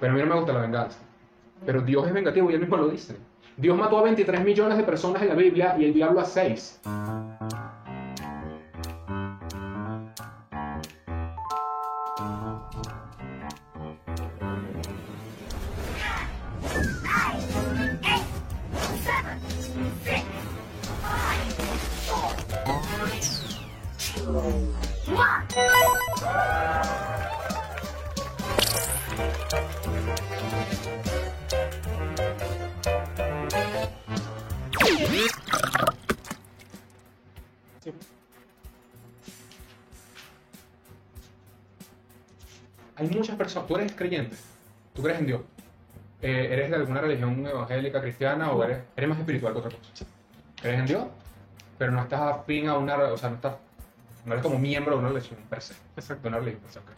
Pero a mí no me gusta la venganza. Pero Dios es vengativo y él mismo lo dice. Dios mató a 23 millones de personas en la Biblia y el diablo a 6. Tú eres creyente. Tú crees en Dios. Eh, ¿Eres de alguna religión evangélica, cristiana o eres, eres más espiritual que otra cosa? ¿Crees en Dios? Pero no estás afín a una. O sea, no estás. No eres como miembro de una religión per se. Exacto. De una religión per se, ok.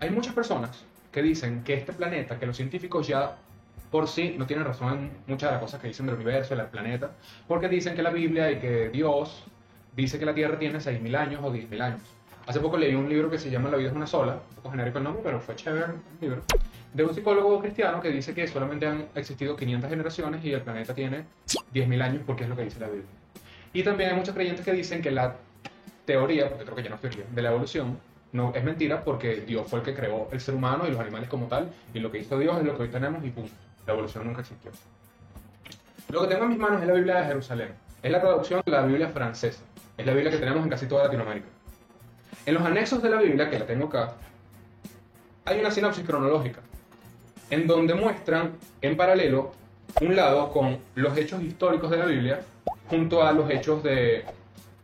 Hay muchas personas que dicen que este planeta, que los científicos ya por sí no tienen razón en muchas de las cosas que dicen del universo, del planeta, porque dicen que la Biblia y que Dios dice que la Tierra tiene 6.000 años o 10.000 años. Hace poco leí un libro que se llama La vida es una sola, un poco genérico el nombre, pero fue chévere el libro, de un psicólogo cristiano que dice que solamente han existido 500 generaciones y el planeta tiene 10.000 años porque es lo que dice la Biblia. Y también hay muchos creyentes que dicen que la teoría, porque creo que ya no es teoría, de la evolución no es mentira porque Dios fue el que creó el ser humano y los animales como tal, y lo que hizo Dios es lo que hoy tenemos y punto. La evolución nunca existió. Lo que tengo en mis manos es la Biblia de Jerusalén. Es la traducción de la Biblia francesa. Es la Biblia que tenemos en casi toda Latinoamérica. En los anexos de la Biblia, que la tengo acá, hay una sinopsis cronológica, en donde muestran en paralelo un lado con los hechos históricos de la Biblia junto a los hechos de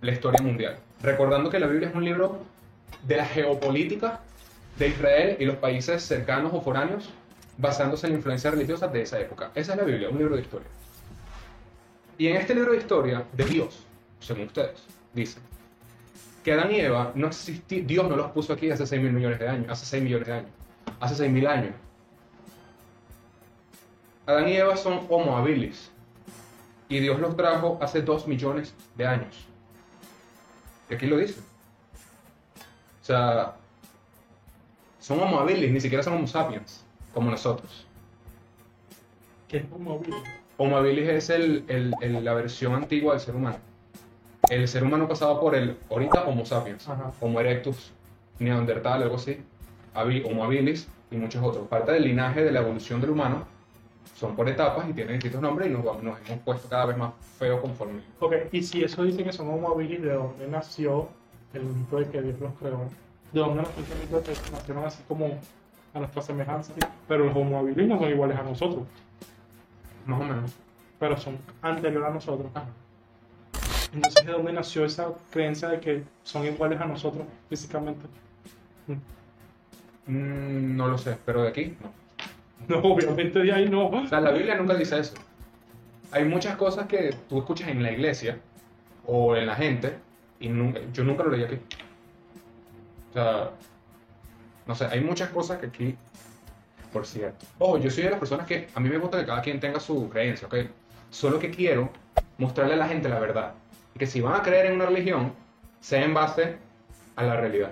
la historia mundial. Recordando que la Biblia es un libro de la geopolítica de Israel y los países cercanos o foráneos, basándose en la influencia religiosa de esa época. Esa es la Biblia, un libro de historia. Y en este libro de historia de Dios, según ustedes, dice que Adán y Eva no existí, Dios no los puso aquí hace 6 mil millones de años, hace 6 millones de años, hace 6 mil años. Adán y Eva son homo habilis y Dios los trajo hace 2 millones de años. Y aquí lo dice. O sea, son homo habilis, ni siquiera son homo sapiens, como nosotros. Que es un móvil. Homo habilis es el, el- el- la versión antigua del ser humano. El ser humano pasado por el, ahorita Homo sapiens, Ajá. Homo erectus, Neandertal, algo así, Homo habilis y muchos otros. Parte del linaje de la evolución del humano son por etapas y tienen distintos nombres y nos, hemos puesto cada vez más feos conforme. Ok, y si eso dice que son homo habilis, ¿de dónde nació el mito de que Dios los creó? ¿De dónde nació el mito de que nacieron así como a nuestra semejanza? Pero los homo habilis no son iguales a nosotros, Más o menos. pero son anteriores a nosotros. Ah, Entonces, ¿de dónde nació esa creencia de que son iguales a nosotros físicamente? mm, no lo sé, pero de aquí no. No, obviamente de ahí no. O sea, la Biblia nunca dice eso. Hay muchas cosas que tú escuchas en la iglesia o en la gente y nunca, yo nunca lo leí aquí. O sea, no sé, hay muchas cosas que aquí, por cierto. Ojo, yo soy de las personas que a mí me gusta que cada quien tenga su creencia, ¿ok? Solo que quiero mostrarle a la gente la verdad. Que si van a creer en una religión, sea en base a la realidad.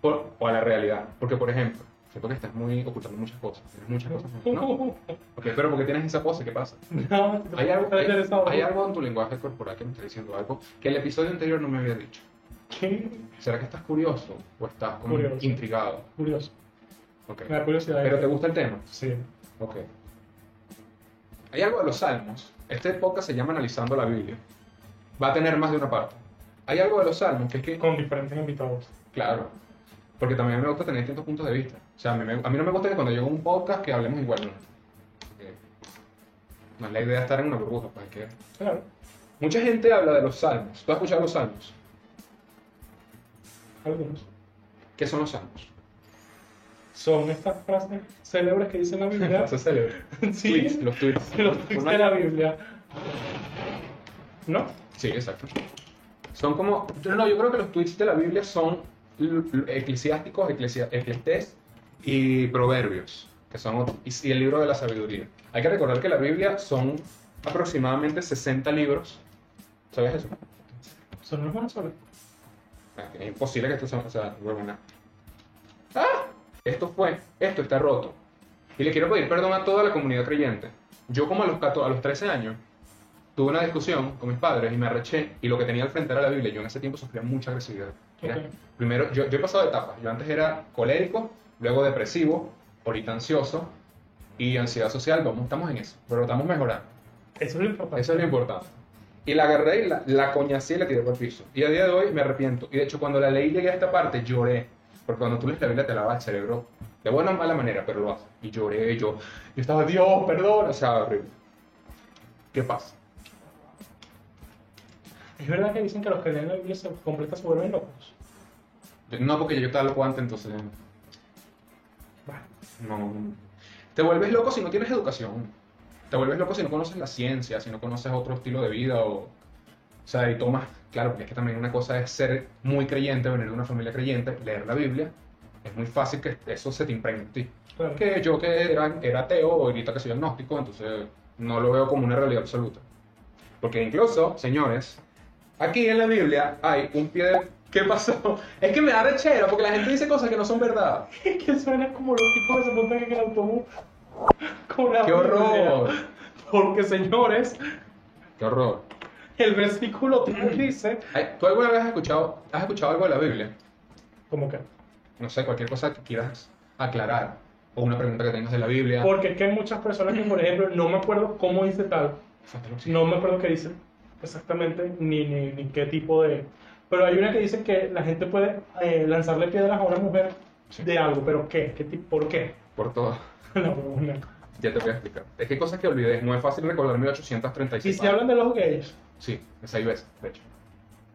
Por- o a la realidad. Porque, por ejemplo, siento que estás muy ocultando muchas cosas. Tienes muchas cosas. ¿no? Ok, pero porque tienes esa pose, ¿qué pasa? No, Hay algo, hay, hay algo en tu lenguaje corporal que me está diciendo algo que el episodio anterior no me había dicho. ¿Qué? ¿Será que estás curioso o estás como Curioso. intrigado? Curioso. Ok. Me da curiosidad. ¿Pero te gusta el tema? Sí. Ok. Hay algo de los salmos. Este podcast se llama Analizando la Biblia. Va a tener más de una parte. Hay algo de los salmos que es que, Con diferentes invitados. claro, porque también me gusta tener distintos puntos de vista. O sea, a mí, me- a mí no me gusta que cuando llego a un podcast que hablemos igual. No, Porque no es la idea estar en una burbuja. Pues, que Claro. Mucha gente habla de los salmos. ¿Tú has escuchado los salmos? Algunos. ¿Qué son los salmos? Son estas frases célebres que dice la Biblia. Eso es célebre. Sí. Tweets, los tweets. Los tweets de la Biblia. ¿No? Sí, exacto. Son como. No, yo creo que los tweets de la Biblia son eclesiásticos, eclesia- eclesiastés y proverbios, que son y, el libro de la sabiduría. Hay que recordar que la Biblia son aproximadamente 60 libros. ¿Sabías eso? Son los buenos solos. Es imposible que esto sea. O sea, huevona. ¡Ah! Esto fue. Esto está roto. Y le quiero pedir perdón a toda la comunidad creyente. Yo como a los, 14 a los 13 años tuve una discusión con mis padres y me arreché y lo que tenía al frente era la Biblia. Yo en ese tiempo sufría mucha agresividad. Primero, yo, yo he pasado etapas. Yo antes era colérico, luego depresivo, ahorita ansioso y ansiedad social. Vamos, estamos en eso, pero estamos mejorando. Eso es lo importante. Eso es lo importante. Y la agarré y la, la coñacé y la tiré por el piso. Y a día de hoy me arrepiento. Y de hecho, cuando la leí llegué a esta parte, lloré. Porque cuando tú lees la Biblia te lava el cerebro. De buena o mala manera, pero lo hace. Y lloré, yo, yo estaba, Dios, perdón. O sea, horrible. ¿Qué pasa? Es verdad que dicen que los que leen la Biblia se completa se vuelven locos. No, porque yo estaba loco antes, entonces... Bueno, No. Te vuelves loco si no tienes educación. Te vuelves loco si no conoces la ciencia, si no conoces otro estilo de vida o... O sea, y tomas... Claro, porque es que también una cosa es ser muy creyente, venir de una familia creyente, leer la Biblia. Es muy fácil que eso se te impregne en ti. claro. Que yo que era, era ateo, ahorita que soy agnóstico, entonces no lo veo como una realidad absoluta. Porque incluso, señores, aquí en la Biblia hay un pie de... ¿Qué pasó? Es que me da rechera porque la gente dice cosas que no son verdad. Es que suena como los tipos que se montan en el autobús con la ¡Qué horror! Biblia. Porque, señores, ¡Qué horror! el versículo 3 dice... ¿Tú alguna vez has escuchado, has escuchado algo de la Biblia? ¿Cómo que? No sé, cualquier cosa que quieras aclarar o una pregunta que tengas de la Biblia. Porque es que hay muchas personas que, por ejemplo, no me acuerdo cómo dice tal, no me acuerdo qué dice exactamente, ni, ni, ni qué tipo de... Pero hay una que dice que la gente puede eh, lanzarle piedras a una mujer Sí. de algo, pero ¿qué? ¿Qué tipo? ¿Por qué? Por todo. No, no. Ya te voy a explicar. Es que hay cosas que olvidé. No es fácil recordar Y 1836. si hablan de los gays, Sí, seis veces, de hecho.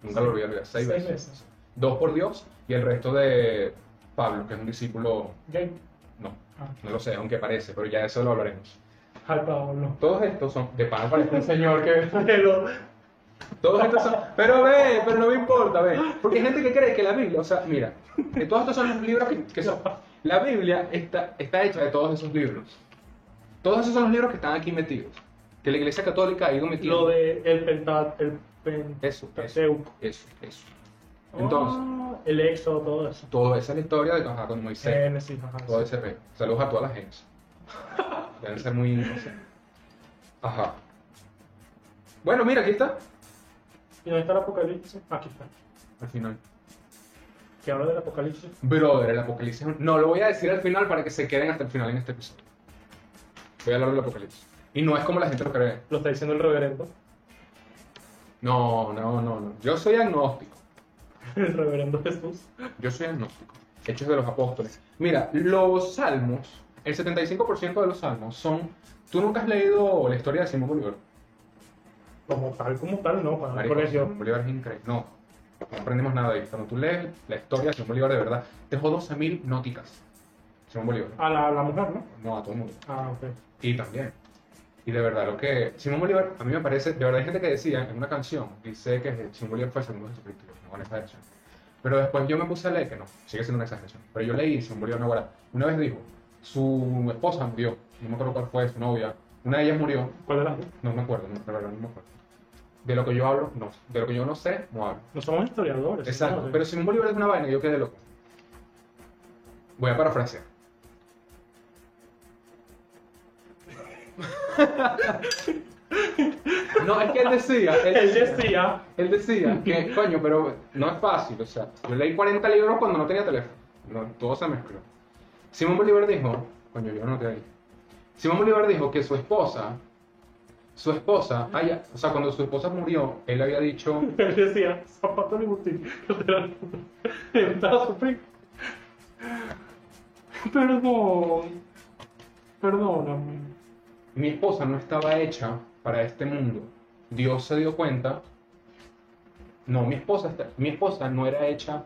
Nunca lo olvidé. Seis, seis veces. veces. Dos por Dios y el resto de Pablo, que es un discípulo. Gay. No, Ah, no lo sé, aunque parece, pero ya eso lo hablaremos. ay, Pablo. Todos estos son. De pan parece un señor que. Todos estos son. Pero ve, pero no me importa, ve. Porque hay gente que cree que la Biblia, o sea, mira, que todos estos son los libros que, que son. La Biblia está, está hecha de todos esos libros. Todos esos son los libros que están aquí metidos. Que la Iglesia Católica ha ido metiendo. lo de el pentat, el pen, Eso, eso, eso, eso. Entonces, Ah, el éxodo, todo eso. toda esa es la historia de ajá, con Moisés. Génesis, ajá, Todo ese rey. Saludos a toda la gente. Deben ser muy. no sé. Ajá. Bueno, mira, aquí está. ¿Y dónde está el apocalipsis? Aquí está. Al final. Que habla del apocalipsis. Brother, el apocalipsis. No, lo voy a decir al final para que se queden hasta el final en este episodio. Voy a hablar del apocalipsis. Y no es como la gente lo cree. Lo está diciendo el reverendo. No, no, no, no. Yo soy agnóstico. El reverendo Jesús. Yo soy agnóstico. Hechos de los apóstoles. Mira, los salmos, el 75% de los salmos son. ¿Tú nunca has leído la historia de Simón Bolívar? Como tal, como tal, no, para el colegio. Bolívar es increíble. No, no aprendimos nada de ahí. Cuando tú lees la historia de Simón Bolívar de verdad, dejó 12.000 nóticas. Simón Bolívar. A la, a la mujer, ¿no? No, a todo el mundo. Ah, ok. Y también. Y de verdad, lo que. Simón Bolívar, a mí me parece. De verdad, hay gente que decía en una canción, dice que Simón Bolívar fue el segundo Jesucristo. No en esa versión. Pero después yo me puse a leer que no, sigue siendo una exageración. Pero yo leí Simón Bolívar Naguará. Una vez dijo, su esposa murió. No me acuerdo cuál fue, su novia. Una de ellas murió. ¿Cuál era? No me acuerdo, no, de verdad, no me acuerdo. De lo que yo hablo, no. De lo que yo no sé, no hablo. No somos historiadores. Exacto, pero Simón Bolívar es una vaina yo quedé loco. Voy a parafrasear. No, es que él decía, Él decía, él decía que, coño, pero no es fácil, o sea, yo leí 40 libros cuando no tenía teléfono, no, todo se mezcló. Simón Bolívar dijo, coño, yo no te ahí. Simón Bolívar dijo que su esposa, su esposa, haya, o sea, cuando su esposa murió, él había dicho, él decía, zapato estaba sufriendo. Perdón. Perdóname. mi esposa no estaba hecha para este mundo. Dios se dio cuenta. No, mi esposa, está- mi esposa no era hecha.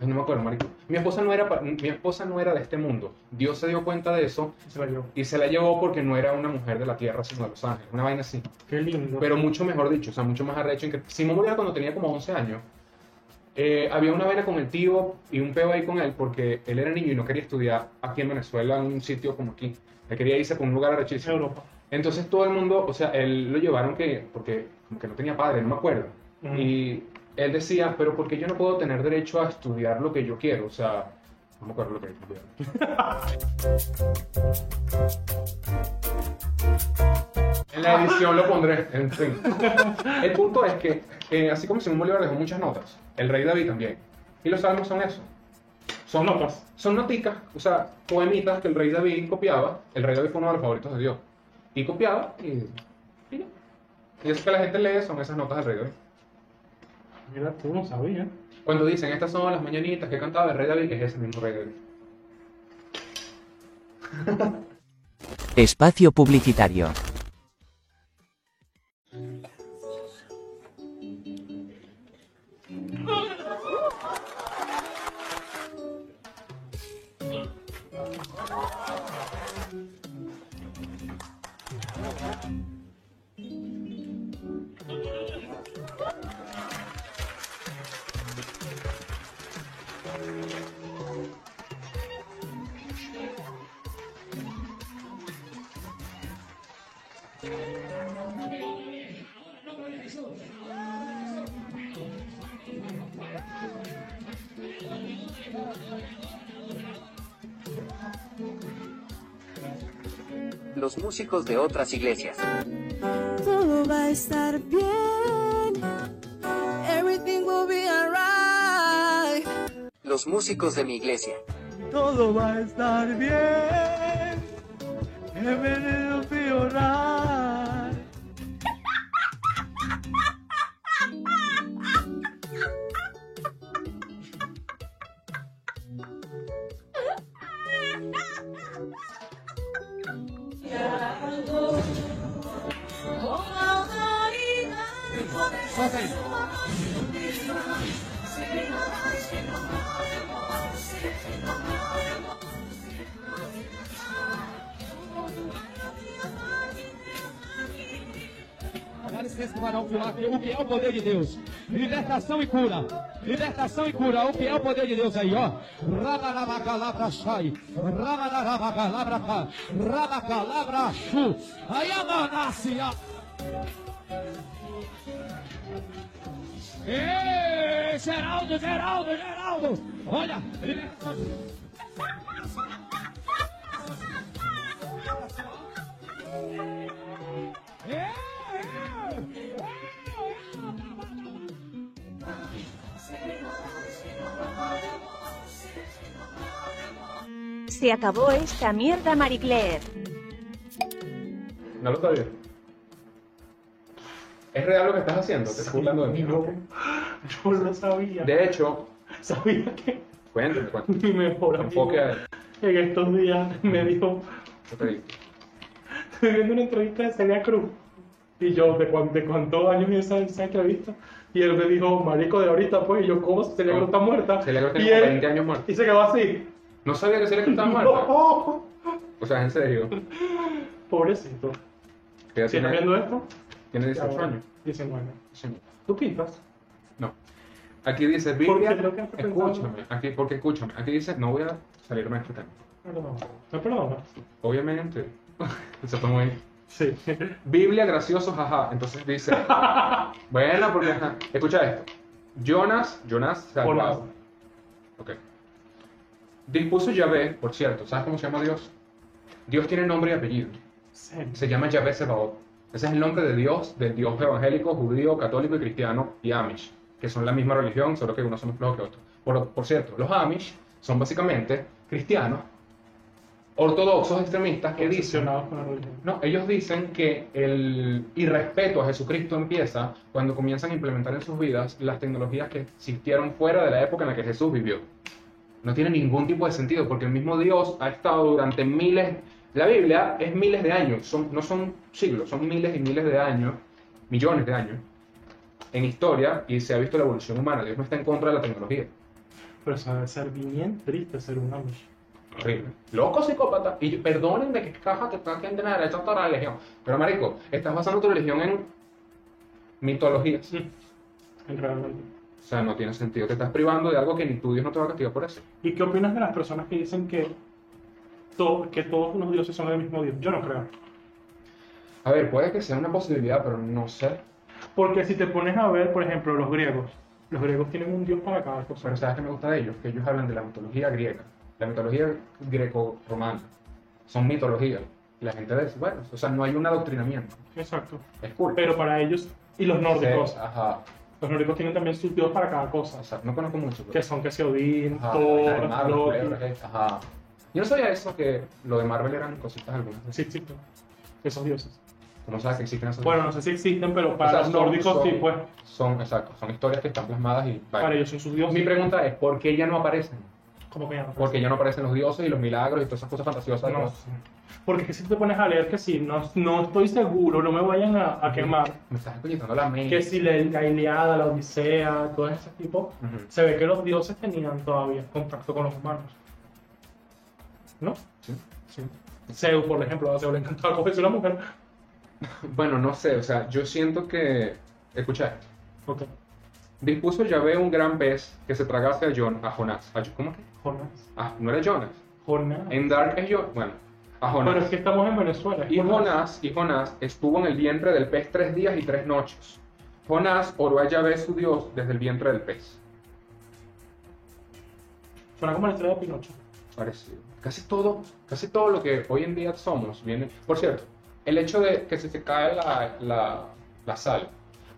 No me acuerdo, marico. Mi esposa no era, mi esposa no era de este mundo. Dios se dio cuenta de eso Se la llevó. y se la llevó porque no era una mujer de la tierra, sino de los ángeles. Una vaina así. Qué lindo. Pero mucho mejor dicho, o sea, mucho más arrecho. en que Simón Bolívar cuando tenía como 11 años, eh, había una vaina con el tío y un peo ahí con él porque él era niño y no quería estudiar aquí en Venezuela en un sitio como aquí. Él quería irse por un lugar arrechísimo. Europa. Entonces todo el mundo, o sea, él lo llevaron que, porque como que no tenía padre, no me acuerdo. Ujú. Y él decía, pero ¿por qué yo no puedo tener derecho a estudiar lo que yo quiero? O sea, no me acuerdo lo que estudiaba. la edición lo pondré, en fin. El punto es que, eh, así como Simón Bolívar dejó muchas notas, el rey David también. Y los salmos son eso. Son Notas. Son noticas, o sea, poemitas que el rey David copiaba. El rey David fue uno de los favoritos de Dios. Y copiaba y... Y, y eso que la gente lee son esas notas del rey David. Mira, tú no sabías. Cuando dicen, estas son las mañanitas que cantaba el rey David, es ese mismo rey David. Espacio publicitario. Músicos de otras iglesias. Todo va a estar bien. Everything will be alright. Los músicos de mi iglesia. Todo va a estar bien. Everything will be alright. Licença que vai dar um aqui. O que é o poder de Deus? Libertação e cura. Libertação e cura. O que é o poder de Deus aí, ó? Rabalabacalabra sai. Rabalabacalabra cá. Rabacalabra chu. Aí a Ei, Geraldo, Geraldo, Geraldo. Olha. Se acabó esta mierda, Marie Claire. ¿No lo sabías? ¿Es real lo que estás haciendo? Te estás burlando de mí. Yo, yo lo sabía. De hecho, Sabía que cuéntame, cuéntame. mi mejor amigo Enfoque a él. en estos días me dijo, ¿Qué te digo? estoy viendo una entrevista de Celia Cruz. Y yo, ¿de, cuán- de cuántos años es esa, esa entrevista? Y él me dijo, marico, de ahorita, pues. Y yo, ¿cómo? Celia Cruz está muerta. Celia Cruz y tiene como él- 20 años muerta. Y se quedó así. No sabía que Celia Cruz estaba muerta. No. O sea, en serio. Pobrecito. ¿Sigues tiene, viendo esto? Tiene 18 Ahora, años. 19. Sí. ¿Tú pintas? No. Aquí dice Biblia. Escúchame. Aquí, porque escúchame. Aquí dice, no voy a salirme de este tema. Perdón. ¿Me perdonas? Obviamente. Eso fue muy. Sí. Biblia gracioso, jaja. Entonces dice. bueno, porque. ajá. Escucha esto. Jonas, Jonas salvado. Ok. Dispuso Yahvé, por cierto, ¿sabes cómo se llama Dios? Dios tiene nombre y apellido. Se llama Yahvé Sebaot. Ese es el nombre de Dios, del Dios evangélico, judío, católico y cristiano y Amish, que son la misma religión, solo que unos son más flojos que otros. Por, por cierto, los Amish son básicamente cristianos, ortodoxos extremistas que dicen Obsesionados con la religión. no, ellos dicen que el irrespeto a Jesucristo empieza cuando comienzan a implementar en sus vidas las tecnologías que existieron fuera de la época en la que Jesús vivió. No tiene ningún tipo de sentido porque el mismo Dios ha estado durante miles... La Biblia es miles de años, son, no son siglos, son miles y miles de años, millones de años en historia y se ha visto la evolución humana. Dios no está en contra de la tecnología. Pero debe ser bien triste ser un Amish. Horrible. Loco psicópata. Y perdónenme que caja te están haciendo la derecha a toda la religión. Pero marico, estás basando tu religión en mitologías. En realmente. O sea, no tiene sentido. Te estás privando de algo que ni tu Dios no te va a castigar por eso. ¿Y qué opinas de las personas que dicen que, to- que todos los dioses son el mismo Dios? Yo no creo. A ver, puede que sea una posibilidad, pero no sé. Porque si te pones a ver, por ejemplo, los griegos. Los griegos tienen un dios para cada cosa. Pero ¿sabes qué me gusta de ellos? Que ellos hablan de la mitología griega. La mitología greco-romana. Son mitologías. Y la gente dice, bueno, o sea, no hay un adoctrinamiento. Exacto. Es cool. Pero para ellos, y los nórdicos, Sí, ajá. los nórdicos tienen también sus dios para cada cosa. O sea, no conozco mucho. pero- Que son que se Odín, Thor, Loki. Ajá. Yo no sabía eso, que lo de Marvel eran cositas algunas. Sí existen. Esos dioses. ¿Cómo sabes que existen esos? Bueno, no sé si existen, pero para O sea, los son- nórdicos son- sí, pues. Son, exacto, son historias que están plasmadas y... vaya. Para ellos son sus dioses. Mi pregunta es, ¿por qué ya no aparecen? ¿Cómo que ya no? Porque ya no aparecen los dioses y los milagros y todas esas cosas fantasiosas. No sé. Porque es que si te pones a leer que sí, no, no estoy seguro, no me vayan a, a quemar. Me estás coñetando la mente. Que si la, la Iliada, la Odisea, todo ese tipo, Ujú. se ve que los dioses tenían todavía contacto con los humanos. ¿No? Sí. Sí. Zeus, por ejemplo, a Zeus le encantaba cogerse una mujer. Bueno, no sé, o sea, yo siento que... Escucha, esto. Ok. dispuso Yahvé un gran pez que se tragase a, Jon, a Jonás. ¿A- ¿Cómo que? Jonás. Ah, no era Jonas. Jonás. En Dark es yo, bueno, a Jonás. Pero es que estamos en Venezuela. Y Jonás, y Jonás estuvo en el vientre del pez tres días y tres noches. Jonás oró a Yahvé su Dios desde el vientre del pez. Suena como la historia de Pinocho. Parecido. Casi todo, casi todo lo que hoy en día somos viene. Por cierto, el hecho de que si se cae la, la, la sal,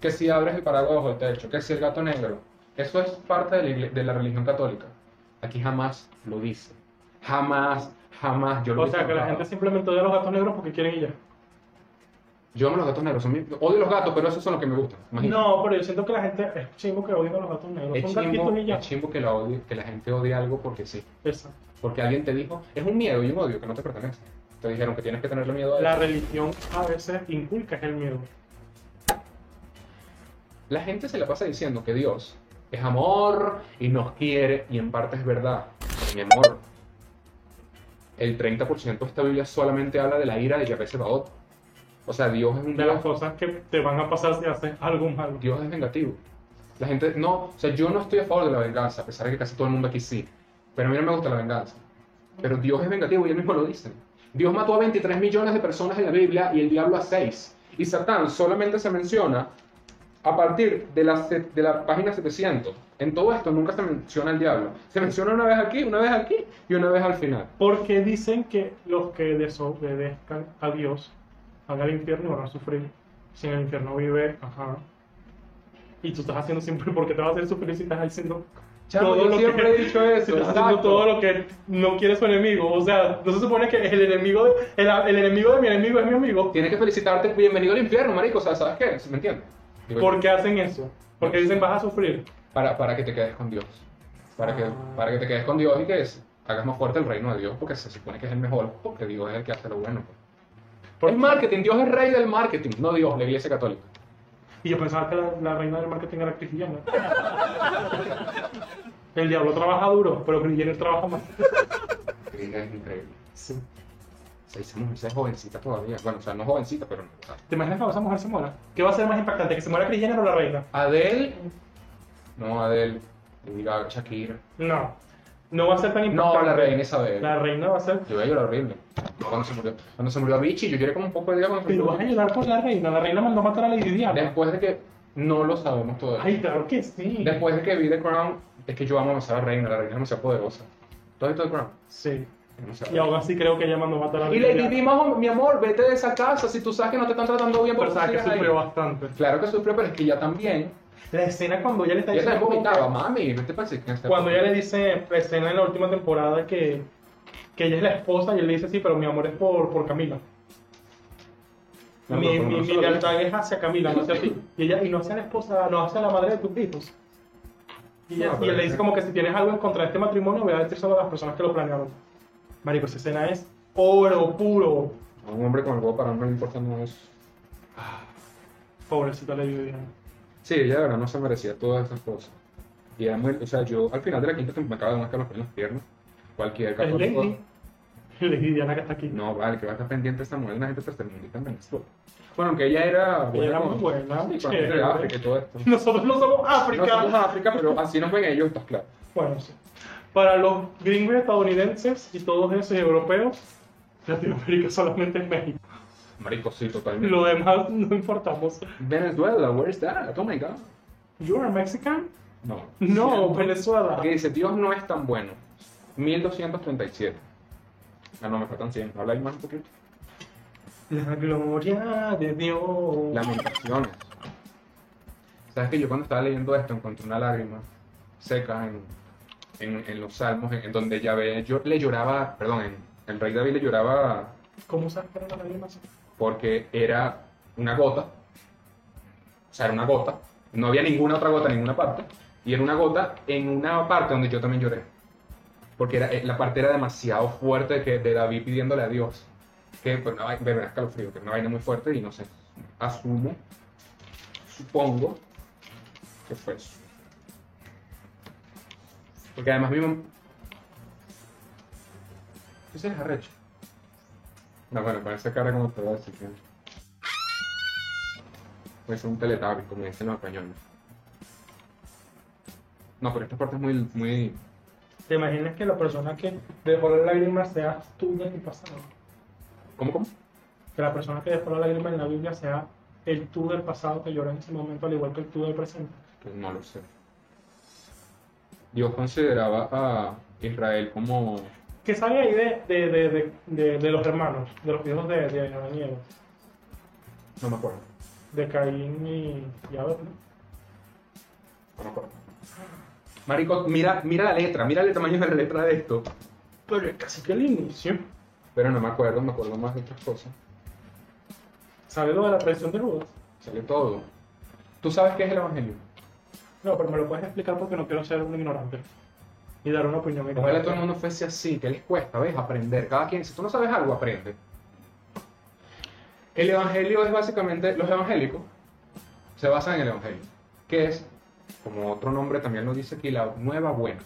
que si abres el paraguas bajo el techo, que si el gato negro, eso es parte de la, de la religión católica. Aquí jamás lo dice. Jamás, jamás yo lo O sea, que la gente simplemente odia a los gatos negros porque quieren y ya. Yo amo los gatos negros. son mi- Odio los gatos, pero esos son los que me gustan. imagínate. No, pero yo siento que la gente es chimbo que odia a los gatos negros. Es Son chimbo, gatitos y ya. es chimbo que, la odie- que la gente odie algo porque sí. Exacto. Porque alguien te dijo, es un miedo y un odio que no te pertenece. Te dijeron que tienes que tenerle miedo a La eso. religión a veces inculca el miedo. La gente se la pasa diciendo que Dios es amor y nos quiere, y en parte es verdad. Mi amor, el 30% de esta Biblia solamente habla de la ira de Yahvé Sebaot. O sea, Dios es un De Dios, las cosas que te van a pasar si haces algo malo. Dios es vengativo. La gente, no, o sea, yo no estoy a favor de la venganza, a pesar de que casi todo el mundo aquí sí. Pero a mí no me gusta la venganza. Pero Dios es vengativo y él mismo lo dice. Dios mató a 23 millones de personas en la Biblia y el diablo a 6. Y Satán solamente se menciona a partir de la, de la página 700. En todo esto nunca se menciona el diablo. Se menciona una vez aquí, una vez aquí y una vez al final. Porque dicen que los que desobedezcan a Dios van al infierno y van a sufrir. Si en el infierno vive, ajá. Y tú estás haciendo siempre porque te vas a hacer sufrir si estás haciendo Yo siempre he dicho eso, estás haciendo todo lo que no quiere su enemigo. O sea, no se supone que el enemigo de, el, el enemigo de mi enemigo es mi amigo. Tienes que felicitarte, bienvenido al infierno, marico. O sea, ¿sabes qué? ¿Me entiendes? Digo. ¿Por qué hacen eso? Porque dicen vas a sufrir. para, para que te quedes con Dios. Para que, Ah. para que te quedes con Dios y que es- hagas más fuerte el reino de Dios, porque se supone que es el mejor, porque Dios es el que hace lo bueno. Por- Es marketing, Dios es rey del marketing, no Dios, la iglesia católica. Y yo pensaba que la, la reina del marketing era Jenner. El diablo trabaja duro, pero Jenner trabaja más. Es increíble. Sí. O sea, esa mujer es jovencita todavía. Bueno, o sea, no jovencita, pero no. ¿Te imaginas cuando esa mujer se muera? ¿Qué va a ser más impactante? ¿Que se muera Jenner o la reina? Adele. No, Adele. Gaga, Shakira. No. No va a ser tan No, impactante. la reina Isabel. La reina va a ser. Yo voy a llorar horrible. Cuando se murió, cuando se murió Avicii, yo lloré como un poco de día cuando se Pero murió. vas a llorar por la reina. La reina mandó a matar a Lady Diana. Después de que no lo sabemos todavía. Ay, claro que sí. Después de que vi The Crown, es que yo amo demasiado a la reina, la reina es demasiado poderosa. ¿Tú has visto The Crown? Sí. Y aún así creo que ella mandó a matar a Y Lady le Diana. di, "Majo, mi amor, vete de esa casa si tú sabes que no te están tratando bien. Pero ¿por qué sabes que sigues ahí?" sufrió bastante. Claro que sufrió, pero es que ella también. La escena cuando ella le está Ella también como vomitaba, mami, vete para que este Cuando ella le dice, la escena en la última temporada que, que ella es la esposa y él le dice, sí, pero mi amor es por, por Camila. Mi mi, mi lealtad es hacia Camila, no hacia ti. Y ella, y no hacia la esposa, no hacia la madre de tus hijos. Y, ella- No, y pero él le dice como que si tienes algo en contra de este matrimonio, voy a decírselo a las personas que lo planearon. Marico, esa escena es oro puro. A un hombre con el huevo para no le importa no es. Pobrecita Lady Diana. Sí, ella de verdad no se merecía todas esas cosas. Y muy, o sea, yo al final de la quinta temporada me acaba de marcar los piernas. Cualquier católico. Lady. Diana que está aquí. No, vale, que va a estar pendiente esta mujer, una gente tercermundista en Venezuela. Bueno, aunque ella era. Ella era muy buena, Sí, chévere. de África y todo esto. Nosotros no somos África. No somos África, pero así nos ven ellos, estás claro. Bueno, sí. Para los gringos estadounidenses y todos esos europeos, Latinoamérica solamente es México. Marico, sí, totalmente. Lo demás no importamos. Venezuela, where is that? Oh my god. You are Mexican? No. No, Venezuela. Porque dice, Dios no es tan bueno. 1237. Ah, no, me faltan 100. Habla ahí más un poquito. La gloria de Dios. Lamentaciones. ¿Sabes que yo cuando estaba leyendo esto encontré una lágrima seca en, en, en los salmos, en, en donde Yahvé yo, le lloraba, perdón, en, el rey David le lloraba ¿Cómo sabes que era la lágrima? porque era una gota, o sea, era una gota, no había ninguna otra gota en ninguna parte, y era una gota en una parte donde yo también lloré, porque era, eh, la parte era demasiado fuerte que, de David pidiéndole a Dios, que pues, vaina- me da escalofrío, que es una vaina muy fuerte y no sé, asumo, supongo que fue eso. Porque además mi mamá... ¿Qué se les arrecho? No, bueno, con esa cara como te voy a decir que... Pues un teletabi, como dicen los españoles. No, pero esta parte es muy, muy... ¿Te imaginas que la persona que dejó la lágrima sea tú de tu pasado? ¿Cómo, cómo? Que la persona que dejó la lágrima en la Biblia sea el tú del pasado que lloró en ese momento, al igual que el tú del presente. Pues no lo sé. Dios consideraba a Israel como... ¿Qué sale ahí de, de, de, de, de- de los hermanos, de los hijos de, de Adán y Eva? No me acuerdo. De Caín y, y Abel, ¿no? No me acuerdo. Marico, mira, mira la letra, mira el tamaño de la letra de esto. Pero es casi que el inicio. Pero no me acuerdo, me acuerdo más de otras cosas. ¿Sabes lo de la traición de Judas? Sale todo. ¿Tú sabes qué es el Evangelio? No, pero me lo puedes explicar porque no quiero ser un ignorante. Y dar una opinión Ojalá ignorante. todo el mundo fuese así, que les cuesta, ¿ves? Aprender. Cada quien, si tú no sabes algo, aprende. El evangelio es básicamente, los evangélicos se basan en el evangelio, que es, como otro nombre también lo dice aquí, la nueva buena,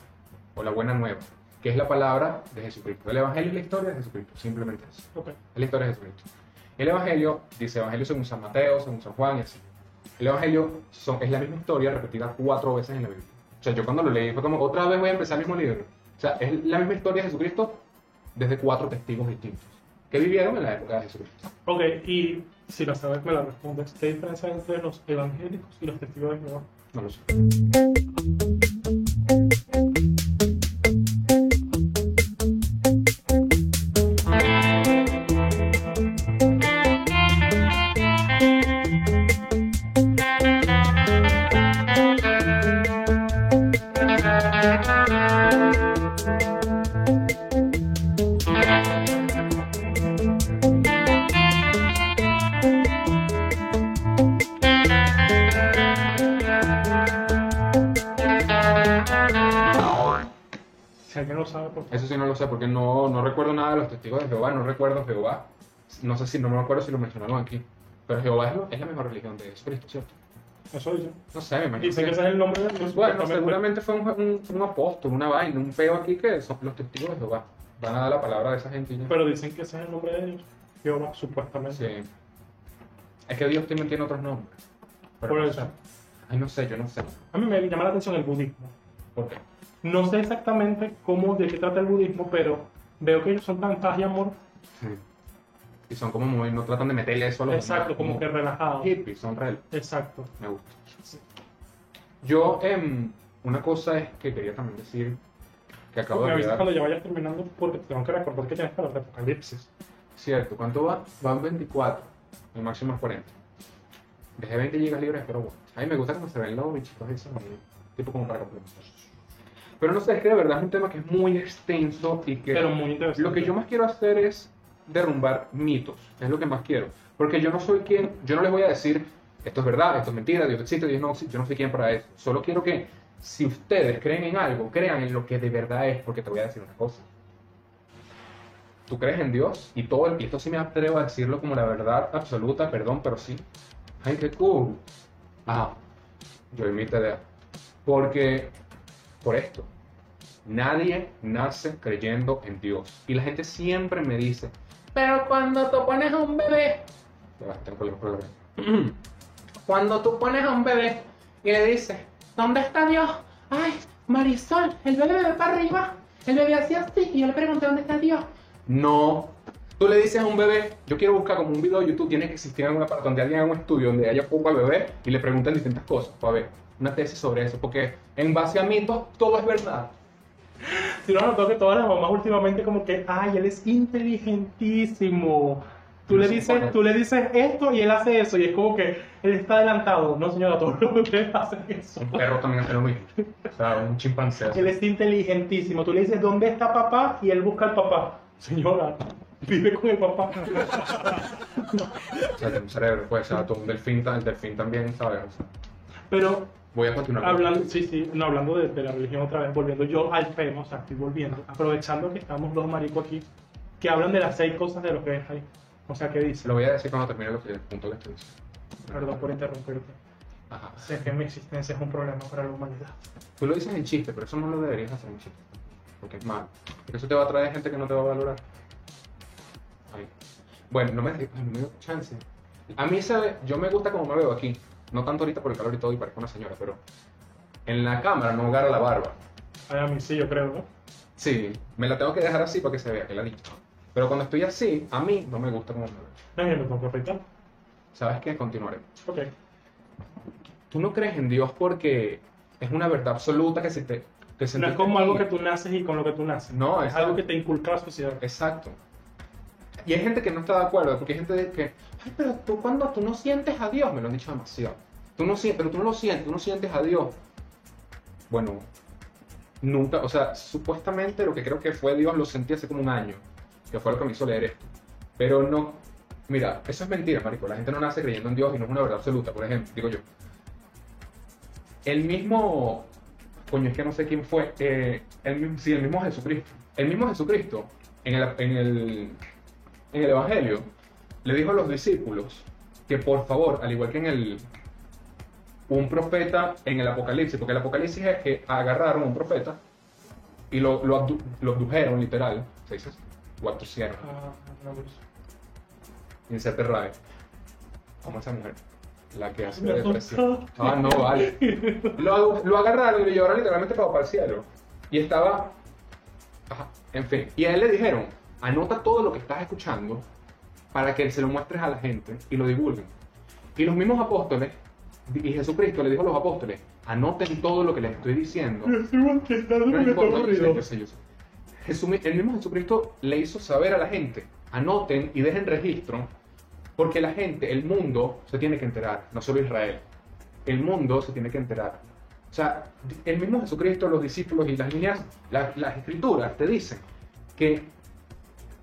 o la buena nueva, que es la palabra de Jesucristo. El evangelio es la historia de Jesucristo, simplemente eso. Ok. Es la historia de Jesucristo. El evangelio dice evangelio según San Mateo, según San Juan y así. El evangelio son, es la misma historia repetida cuatro veces en la Biblia. O sea, yo cuando lo leí fue como, otra vez voy a empezar el mismo libro. O sea, es la misma historia de Jesucristo desde cuatro testigos distintos que vivieron en la época de Jesucristo. Ok, y si la sabes me la respondes. ¿Qué diferencia hay entre los evangélicos y los testigos de Jehová? No lo. Sé si, no me acuerdo si lo mencionaron aquí. Pero Jehová es, es la mejor religión de Jesucristo, ¿cierto? Eso dice. No sé, me imagino. Dicen que- ese es el nombre de Dios. Bueno, seguramente fue un, un, un apóstol, una vaina, un feo aquí que son los testigos de Jehová. Van a dar la palabra de esa gente ya. Pero dicen que ese es el nombre de Dios. Jehová, supuestamente. Sí. Es que Dios también tiene otros nombres. Pero Por no eso. sé. Ay, no sé, yo no sé. A mí me llama la atención el budismo. ¿Por qué? No sé exactamente cómo, de qué trata el budismo, pero veo que ellos son tan paz y amor. Sí. Y son como muy, no tratan de meterle eso a los Exacto, demás, como que relajados. hippies, son real. Exacto. Me gusta. Yo, em, una cosa es que quería también decir que acabo Me de avisas olvidar. cuando ya vayas terminando porque tengo que recordar que tienes para el apocalipsis. Cierto, ¿cuánto va? Van 24. El máximo es 40. Dejé 20 gigas libres, pero bueno. A mí me gusta cómo se ven los bichitos esos, tipo como para comprar. Pero no sé, es que de verdad es un tema que es muy extenso y que Pero muy interesante. lo que yo más quiero hacer es derrumbar mitos. Es lo que más quiero. Porque yo no soy quien, yo no les voy a decir esto es verdad, esto es mentira, Dios existe, Dios no. Yo no soy quien para eso. Solo quiero que si ustedes creen en algo, crean en lo que de verdad es, porque te voy a decir una cosa. Tú crees en Dios y todo el, y esto sí me atrevo a decirlo como la verdad absoluta, perdón, pero sí. Ay, qué cool. Ajá. Yo mi idea. Porque, por esto, nadie nace creyendo en Dios. Y la gente siempre me dice, pero cuando tú pones a un bebé, va, cuando tú pones a un bebé y le dices, ¿dónde está Dios? Ay, Marisol, el bebé ve para arriba. El bebé hacía así y yo le pregunté, ¿dónde está Dios? No. Tú le dices a un bebé, yo quiero buscar como un video de YouTube, tiene que existir alguna parte donde alguien haga un estudio donde haya poco al bebé y le pregunten distintas cosas para ver una tesis sobre eso, porque en base a mitos todo es verdad. Si no, noto que todas las mamás últimamente como que, ay, él es inteligentísimo. Tú le, No dices, tú le dices esto y él hace eso y es como que él está adelantado. No, señora, todos los bebés hacen eso. Un perro también hace lo mismo. O sea, un chimpancé. Él es inteligentísimo. Tú le dices, ¿dónde está papá? Y él busca al papá. Señora, vive con el papá. O sea, tiene un cerebro, pues, o sea, todo un delfín, el delfín también, ¿sabes? O sea, Pero voy a continuar. hablando, sí, sí, no, hablando de, de la religión otra vez, volviendo yo al tema, o sea, estoy volviendo, aprovechando que estamos dos maricos aquí, que hablan de las seis cosas de lo que es ahí. O sea, ¿qué dice? lo voy a decir cuando termine lo que, el punto que estoy diciendo. Perdón por interrumpirte. Ajá. Sé que mi existencia es un problema para la humanidad. Tú lo dices en chiste, pero eso no lo deberías hacer en chiste. Porque es malo. Porque eso te va a traer gente que no te va a valorar. Ahí. Bueno, no me, no me dio chance. A mí, ¿sabe? Yo me gusta como me veo aquí. No tanto ahorita por el calor y todo y parezco una señora, pero en la cámara no agarra la barba. Ay, a mí sí, yo creo, ¿no? Sí, me la tengo que dejar así para que se vea que la dicho. Pero cuando estoy así, a mí no me gusta como me veo. No, yo afeitar. ¿Sabes qué? Continuaré. Ok. Tú no crees en Dios porque es una verdad absoluta que se te... Que se No es como algo que tú naces y con lo que tú naces. No, es algo- que te inculca la sociedad. Exacto. Y hay gente que no está de acuerdo, porque hay gente que, ay, pero tú cuando tú no sientes a Dios, me lo han dicho demasiado. Tú no sientes, pero tú no lo sientes, tú no sientes a Dios. Bueno, nunca, o sea, supuestamente lo que creo que fue Dios lo sentí hace como un año, que fue lo que me hizo leer esto. Pero no, mira, eso es mentira, marico. La gente no nace creyendo en Dios y no es una verdad absoluta, por ejemplo, digo yo. El mismo, coño, es que no sé quién fue, eh, el, sí, el mismo Jesucristo. El mismo Jesucristo, en el, en el, en el Evangelio, le dijo a los discípulos que por favor, al igual que en el, un profeta en el Apocalipsis, porque el Apocalipsis es que agarraron a un profeta y lo, lo, abdu- lo abdujeron, literal, se dice así, o abducieron, Ah, inserte RAE. Como esa mujer, la que hace Me depresión. Ah, no, vale. Lo, lo agarraron y lo llevaron literalmente para, para el cielo. Y estaba. Ajá, en fin. Y a él le dijeron: anota todo lo que estás escuchando para que se lo muestres a la gente y lo divulguen. Y los mismos apóstoles, y Jesucristo le dijo a los apóstoles: anoten todo lo que les estoy diciendo. El mismo Jesucristo le hizo saber a la gente, anoten y dejen registro, porque la gente, el mundo, se tiene que enterar, no solo Israel. El mundo se tiene que enterar. O sea, el mismo Jesucristo, los discípulos y las líneas, la- las escrituras te dicen que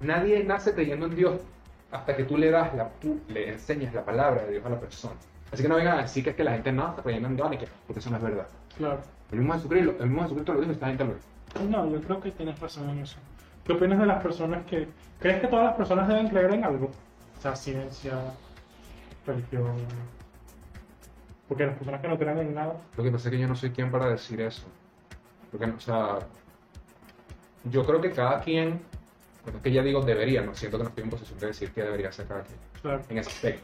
nadie nace creyendo en Dios hasta que tú le das la, tú le enseñas la palabra de Dios a la persona. Así que no vengan a decir que es que la gente está creyendo en Dios, porque eso no es verdad. Claro. El mismo Jesucristo, el mismo Jesucristo lo dijo esta gente lo dijo. No, yo creo que tienes razón en eso. ¿Qué opinas de las personas que... ¿Crees que todas las personas deben creer en algo? O sea, ciencia, religión... Porque las personas que no creen en nada... Lo que pasa es que yo no soy quien para decir eso. Porque, o sea, yo creo que cada quien, porque es que ya digo debería, no siento que no estoy en posición de decir que debería hacer cada quien Claro. en ese aspecto.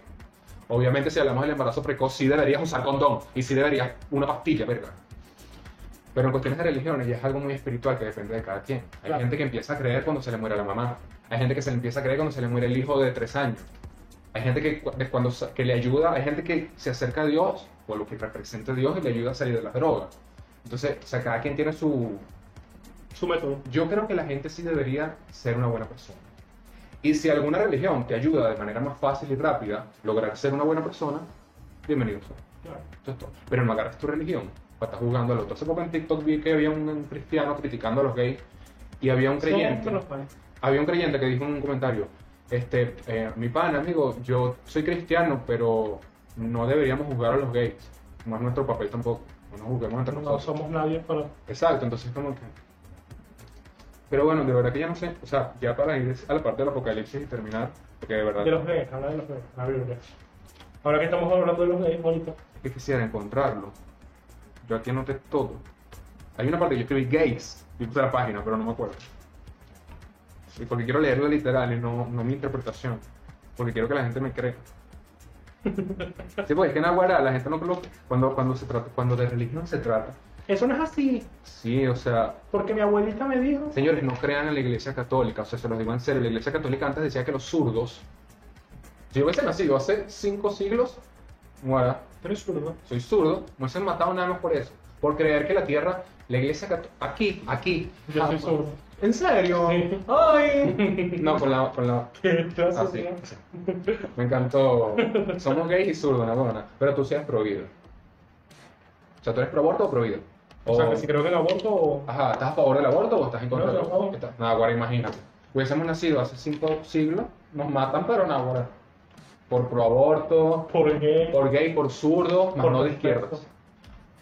Obviamente, si hablamos del embarazo precoz, sí deberías usar condón y sí deberías una pastilla, verga. Pero en cuestiones de religiones ya es algo muy espiritual que depende de cada quien. Hay Claro. gente que empieza a creer cuando se le muere la mamá. Hay gente que se le empieza a creer cuando se le muere el hijo de tres años. Hay gente que, cuando, que le ayuda, hay gente que se acerca a Dios o lo que representa a Dios y le ayuda a salir de las drogas. Entonces, o sea, cada quien tiene su, Su método. yo creo que la gente sí debería ser una buena persona. Y si alguna religión te ayuda de manera más fácil y rápida lograr ser una buena persona, bienvenido sea. Claro. Eso es todo. Pero no agarres tu religión para estar jugando al otro. Hace poco en TikTok vi que había un cristiano criticando a los gays y había un creyente, había un creyente que dijo en un comentario, este, eh, mi pana, amigo, yo soy cristiano, pero no deberíamos juzgar a los gays. No es nuestro papel tampoco. No nos juzguemos entre No nosotros. somos nadie para... Exacto, entonces como que... Pero bueno, de verdad que ya no sé, o sea, ya para ir a la parte del apocalipsis y terminar, porque de verdad De los gays, habla de los gays, la Biblia. Ahora que estamos hablando de los gays, bonito. es que quisiera encontrarlo. Yo aquí anoté todo. Hay una parte que yo escribí gays, y puse la página, pero no me acuerdo. Y porque quiero leerlo literal y no, no mi interpretación. Porque quiero que la gente me crea. Sí, porque es que en Aguara la gente no lo... Cuando, cuando, se trata, cuando de religión se trata. Eso no es así, Sí, o sea, porque mi abuelita me dijo... Señores, no crean en la iglesia católica, o sea, se los digo en serio, la iglesia católica antes decía que los zurdos, si yo hubiese nacido hace cinco siglos, muera, Pero es zurdo. soy zurdo, no se han matado nada más por eso, por creer que la tierra, la iglesia católica, aquí, aquí, Yo ah, soy zurdo. ¿En serio? Sí. ¡Ay! No, con la. Con la... ¿Qué Ah, sí, de- sí. Me encantó. Somos gays y zurdos, una buena. Pero tú sí eres prohibido. O sea, ¿tú eres pro aborto o prohibido? O sea, que si creo que el aborto o... Ajá, ¿estás a favor del aborto o estás en contra No, del aborto? Nada, ahora imagínate. Hubiésemos nacido hace cinco siglos, nos matan, pero nada, ahora. Por pro aborto, ¿Por qué? por gay, por zurdo, más Por no de izquierdas.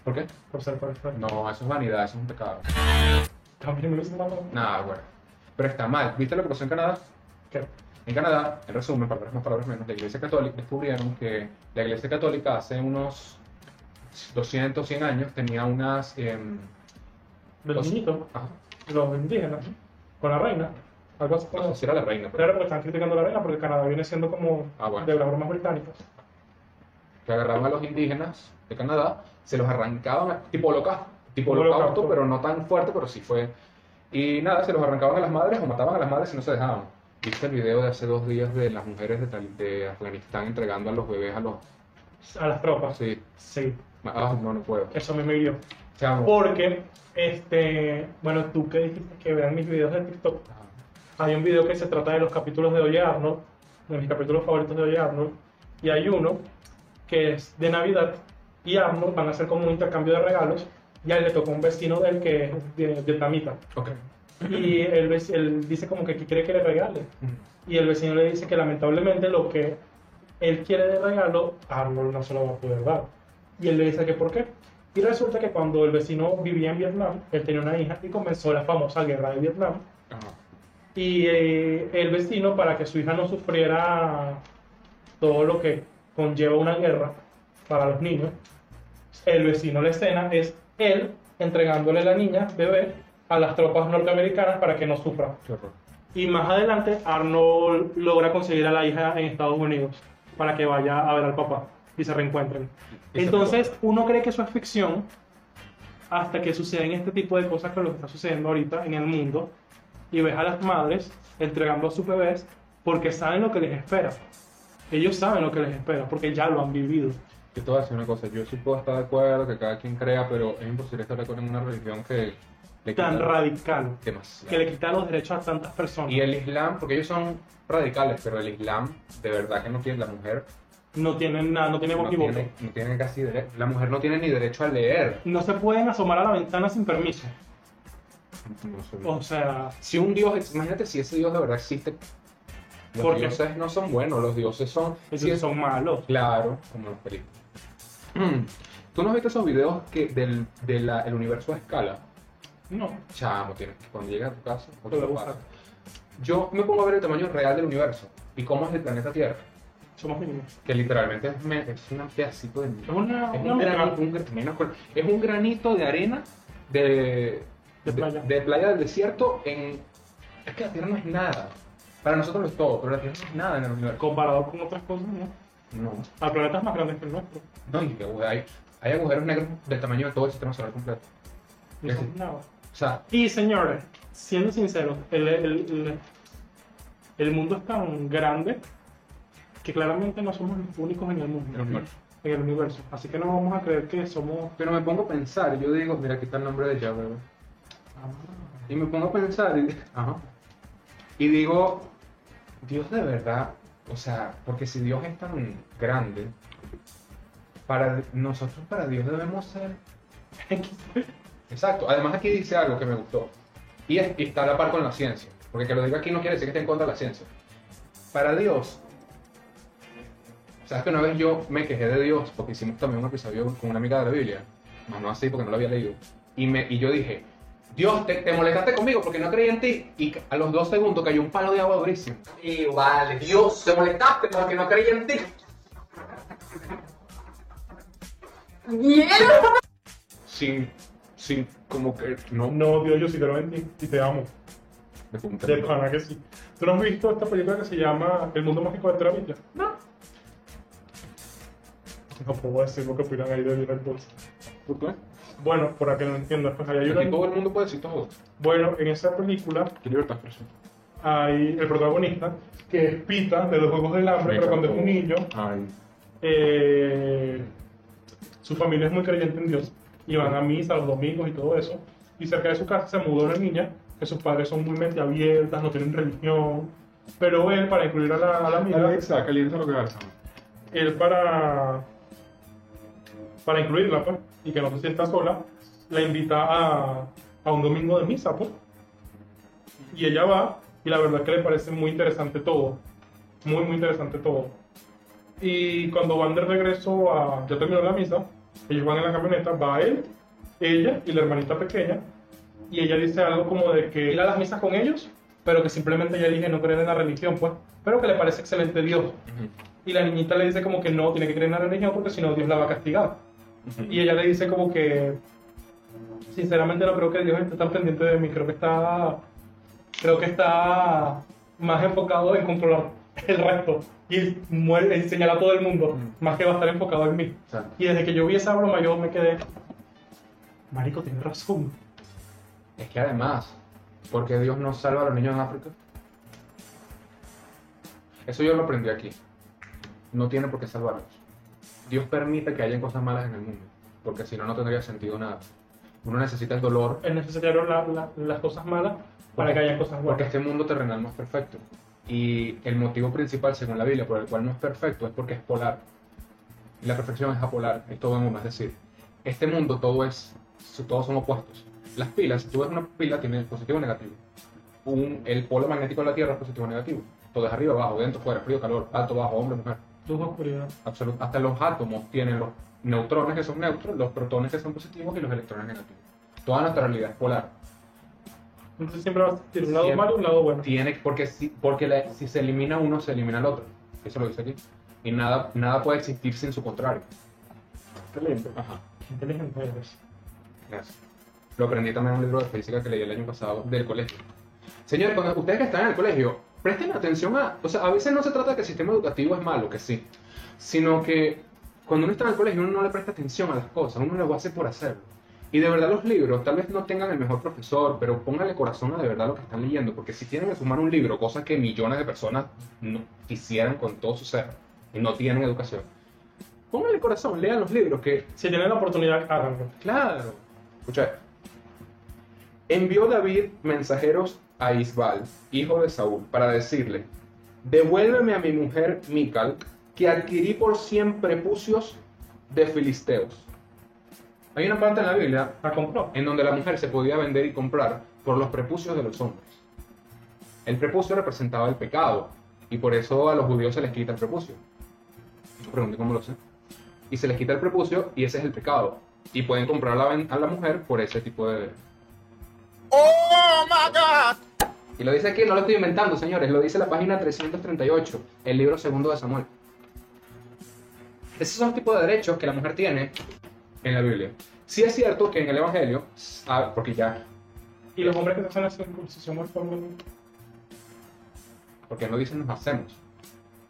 ¿Por qué? Por ser perfecto. No, eso es vanidad, eso es un pecado. También me lo hice mal. Nada, bueno. Pero está mal. ¿Viste lo que pasó en Canadá? ¿Qué? En Canadá, en resumen, palabras más, palabras menos, la Iglesia Católica descubrieron que la Iglesia Católica hace unos 200, 100 años tenía unas... De los niñitos, ajá, los indígenas, con la reina. Algo así no como... sé si era la reina, pero Claro, porque están criticando a la reina porque Canadá viene siendo como Ah, bueno. de las bromas británicas. que agarraban a los indígenas de Canadá, se los arrancaban, tipo holocausto, tipo holocausto, pero no tan fuerte, pero sí fue. Y nada, se los arrancaban a las madres o mataban a las madres y no se dejaban. ¿Viste el video de hace dos días de las mujeres de, de Afganistán entregando a los bebés a los... A las tropas. Sí, Sí, ah, no, no puedo. eso a mí me hirió. Chamo. Porque, este, bueno, tú que dijiste que vean mis videos de TikTok, hay un video que se trata de los capítulos de Oye Arnold, de mis capítulos favoritos de Oye Arnold, y hay uno que es de Navidad, y Arnold van a hacer como un intercambio de regalos, y a él le tocó un vecino de él que es de vietnamita. Ok. Y él, él dice como que ¿qué quiere que le regale? Y el vecino le dice que lamentablemente lo que él quiere de regalo, Arnold no se lo va a poder dar. Y él le dice que por qué. Y resulta que cuando el vecino vivía en Vietnam, él tenía una hija y comenzó la famosa guerra de Vietnam. Ajá. Y eh, el vecino, para que su hija no sufriera todo lo que conlleva una guerra para los niños, el vecino la escena es él entregándole la niña, bebé, a las tropas norteamericanas para que no sufra. Y más adelante, Arnold logra conseguir a la hija en Estados Unidos para que vaya a ver al papá y se se Entonces, uno cree que eso es ficción hasta que suceden este tipo de cosas que lo que está sucediendo ahorita en el mundo y ves a las madres entregando a sus bebés porque saben lo que les espera. Ellos saben lo que les espera porque ya lo han vivido. Yo te voy a decir una cosa, yo sí puedo estar de acuerdo que cada quien crea, pero es imposible estar de acuerdo en una religión que Tan radical demasiado. que le quita los derechos a tantas personas. Y el Islam, porque ellos son radicales, pero el Islam de verdad que no tiene la mujer No tienen nada, no tienen no voz tiene, no tiene casi derecho, la mujer no tiene ni derecho a leer. No se pueden asomar a la ventana sin permiso. No. O sea, Si un dios, imagínate si ese dios de verdad existe. Los ¿Por qué? dioses no son buenos, los dioses son. ellos sí, son malos. Claro, como los películas. Mm. ¿Tú no has visto esos videos que del de la- el universo a escala? No, Chamo, tienes que cuando llegues a tu casa, o Lo. Yo me pongo a ver el tamaño real del universo y cómo es el planeta Tierra, somos mínimos. que literalmente es, me- es un pedacito de una, es una un, granito, un gra- menos con- es un granito de arena de, De playa. de playa del desierto en es que la Tierra no es nada para nosotros lo es todo pero la Tierra no es nada en el universo Comparado con otras cosas, ¿no? no Al planeta es más grande que el nuestro. no y que, hay, hay agujeros negros del tamaño de todo el sistema solar completo No decir, nada. o sea Y señores, siendo sinceros, el, el, el, el mundo es tan grande que claramente no somos los únicos en el mundo. el universo En el universo. Así que no vamos a creer que somos. pero me pongo a pensar yo digo mira aquí está el nombre de Yahweh güey. y me pongo a pensar y, ajá, y digo Dios de verdad o sea porque si Dios es tan grande para nosotros para Dios debemos ser Exacto. Además aquí dice algo que me gustó. Y, es- y está a la par con la ciencia. Porque que lo diga aquí no quiere decir que esté en contra de la ciencia. Para Dios. ¿Sabes que una vez yo me quejé de Dios porque hicimos también un episodio con una amiga de la Biblia? Más no así porque no lo había leído. Y, me, y yo dije, Dios, te, te molestaste conmigo porque no creí en ti. Y a los dos segundos cayó un palo de agua durísimo. Igual, Dios, te molestaste porque no creí en ti. Sin, sin, como que, no. No, Dios, yo sí creo en ti y te amo. De pana que sí. ¿Tú no has visto esta película que se llama El mundo mágico de Travilla? No. No puedo decir lo que opinan ahí de Bolsa. ¿Por qué? Bueno, para que lo entiendas, pues ahí hay Aquí una... todo el mundo puede decir todo. Bueno, en esa película Qué libertad hay el protagonista que es Pita de los Juegos del Hambre, pero cuando es un niño, eh, su familia es muy creyente en Dios y van a misa los domingos y todo eso. Y cerca de su casa se mudó una niña que sus padres son muy mente abiertas, no tienen religión. Pero él, para incluir a la, a la amiga, Alexa, lindo lo que él para, para incluirla, pues, y que no se sienta sola, la invita a, a un domingo de misa, pues. Y ella va, y la verdad es que le parece muy interesante todo. Muy, muy interesante todo. Y cuando van de regreso a. Ya terminó la misa, ellos van en la camioneta, va él, ella y la hermanita pequeña, y ella dice algo como de que ir a las misas con ellos, pero que simplemente ella elige no creer en la religión, pues, pero que le parece excelente Dios. Y la niñita le dice como que no, tiene que creer en la religión porque si no Dios la va a castigar. Y ella le dice como que, sinceramente no creo que Dios esté tan pendiente de mí, creo que está, creo que está más enfocado en controlar el resto y muere, señala a todo el mundo, más que va a estar enfocado en mí. Exacto. Y desde que yo vi esa broma yo me quedé, Marico, tiene razón. Es que además, ¿por qué Dios no salva a los niños en África? Eso yo lo aprendí aquí. No tiene por qué salvarlos. Dios permite que hayan cosas malas en el mundo, porque si no, no tendría sentido nada. Uno necesita el dolor, Es necesario la- la- las cosas malas para que haya cosas porque buenas. este mundo terrenal no es perfecto. Y el motivo principal, según la Biblia, por el cual no es perfecto, es porque es polar. Y la perfección es apolar, es todo en uno. Es decir, este mundo todo es, todos son opuestos. Las pilas, si tú ves una pila, tiene positivo y negativo. Un, el polo magnético de la Tierra es positivo y negativo. Todo es arriba, abajo, dentro, fuera, frío, calor, alto, bajo, hombre, mujer. Luz, oscuridad. Absolut- hasta los átomos tienen los neutrones que son neutros, los protones que son positivos y los electrones negativos. Toda nuestra realidad es polar. Entonces siempre va a existir un lado Siempre. malo y un lado bueno. Tiene, porque si, porque la- si se elimina uno, se elimina el otro. Eso lo dice aquí. Y nada, nada puede existir sin su contrario. Excelente. Ajá. Qué inteligente eres. Gracias. Lo aprendí también en un libro de física que leí el año pasado del colegio. Señores, cuando ustedes que están en el colegio, presten atención a... O sea, a veces no se trata de que el sistema educativo es malo, que sí. Sino que cuando uno está en el colegio uno no le presta atención a las cosas, uno lo hace por hacerlo. Y de verdad los libros, tal vez no tengan el mejor profesor, pero pónganle corazón a de verdad lo que están leyendo, porque si tienen en su mano un libro, cosa que millones de personas no quisieran con todo su ser, y no tienen educación, pónganle corazón, lean los libros, que Si tienen la oportunidad, háganlo. Claro. Escucha. Envió David mensajeros a Isbal, hijo de Saúl, para decirle, devuélveme a mi mujer Mical, que adquirí por cien prepucios de filisteos. Hay una parte en la Biblia La compró. en donde la mujer se podía vender y comprar por los prepucios de los hombres. El prepucio representaba el pecado, y por eso a los judíos se les quita el prepucio. Yo pregunté cómo lo sé. Y se les quita el prepucio y ese es el pecado. Y pueden comprar a la, a la mujer por ese tipo de... Y lo dice aquí, no lo estoy inventando, señores, lo dice la página 338, el libro segundo de Samuel. Esos son los tipos de derechos que la mujer tiene en la Biblia. Sí es cierto que en el Evangelio, ah, porque ya, Y los hombres que se hacen la circuncisión al forma porque no dicen nos hacemos.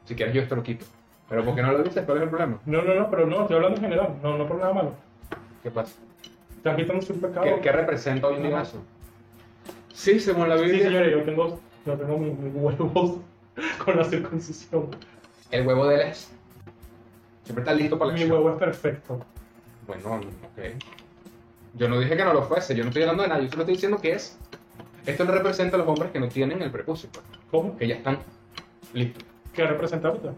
Si quieres yo esto lo quito. Pero porque no lo dices, ¿cuál es el problema? No, no, no, pero no, estoy hablando en general, no, no por nada malo. ¿Qué pasa? Están quitando su pecado. ¿Qué, qué representa hoy en día eso? Sí, según la Sí, Biblia, señores, yo tengo, yo tengo mis, mis huevos con la circuncisión. el huevo de él es. Siempre está listo para la Mi acción. huevo es perfecto. Bueno, ok. Yo no dije que no lo fuese, yo no estoy hablando de nada, yo solo estoy diciendo que es. Esto le representa a los hombres que no tienen el prepucio, pues, ¿Cómo? que ya están listos. ¿Qué representa ahorita?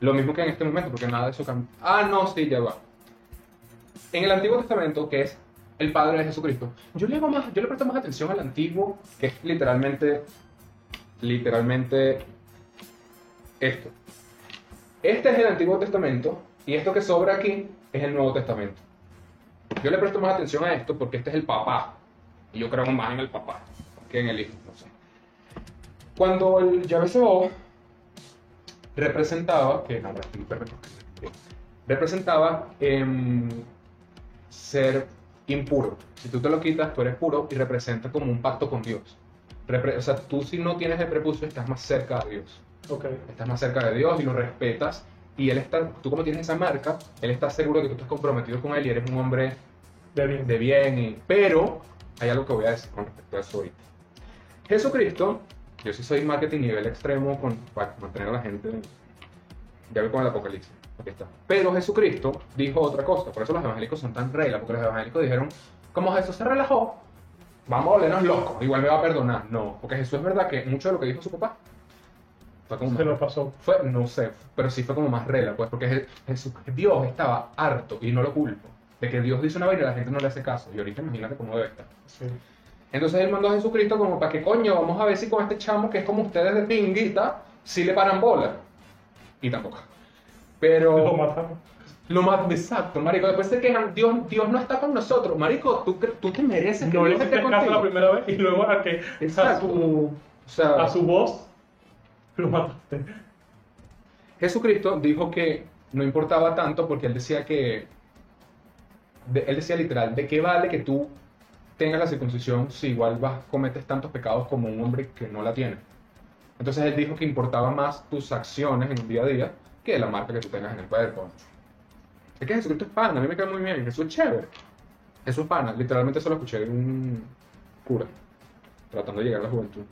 Lo mismo que en este momento, porque nada de eso cambia. Ah, no, sí, ya va. En el Antiguo Testamento, que es el Padre de Jesucristo, yo le, presto más atención al Antiguo, que es literalmente, literalmente esto. Este es el Antiguo Testamento, y esto que sobra aquí es el Nuevo Testamento. Yo le presto más atención a esto porque este es el papá, y yo creo más en el papá que en el hijo. Cuando el Yahvé representaba, que representaba em, ser impuro. Si tú te lo quitas, tú eres puro y representa como un pacto con Dios. Repre- o sea, tú si no tienes el prepucio, estás más cerca de Dios. Ok. Estás más cerca de Dios y lo respetas. Y él está, tú como tienes esa marca, él está seguro de que tú estás comprometido con él y eres un hombre De bien. de bien. y- pero hay algo que voy a decir con respecto a eso ahorita. Jesucristo, yo sí soy marketing nivel extremo con, para mantener a la gente, ya ve con el apocalipsis, está. Pero Jesucristo dijo otra cosa, por eso los evangélicos son tan reglas, porque los evangélicos dijeron, como Jesús se relajó, vamos a volvernos locos, igual me va a perdonar. No, porque Jesús es verdad que mucho de lo que dijo su papá fue como Se lo pasó. fue, no sé, pero sí fue como más regla, pues, porque Je- Jesús, Dios estaba harto, y no lo culpo, de que Dios dice una vaina y la gente no le hace caso. Y ahorita imagínate cómo debe estar. Sí. Entonces él mandó a Jesucristo como para que coño, vamos a ver si con este chamo que es como ustedes de pinguita, si le paran bola. Y tampoco. Pero... Lo mataron. Lo más exacto, marico. Después se quejan, Dios, Dios no está con nosotros. Marico, tú, tú te mereces que No Dios esté caso la contigo. primera vez y luego a que a Exacto. su, O sea, a su voz lo mataste. Jesucristo dijo que no importaba tanto porque él decía que, de- él decía literal, ¿de qué vale que tú tengas la circuncisión si igual vas, cometes tantos pecados como un hombre que no la tiene? Entonces él dijo que importaba más tus acciones en el día a día que la marca que tú tengas en el cuerpo. Es que Jesucristo es pana, a mí me cae muy bien, Jesús es chévere. Jesús es pana, literalmente eso lo escuché de un cura, tratando de llegar a la juventud.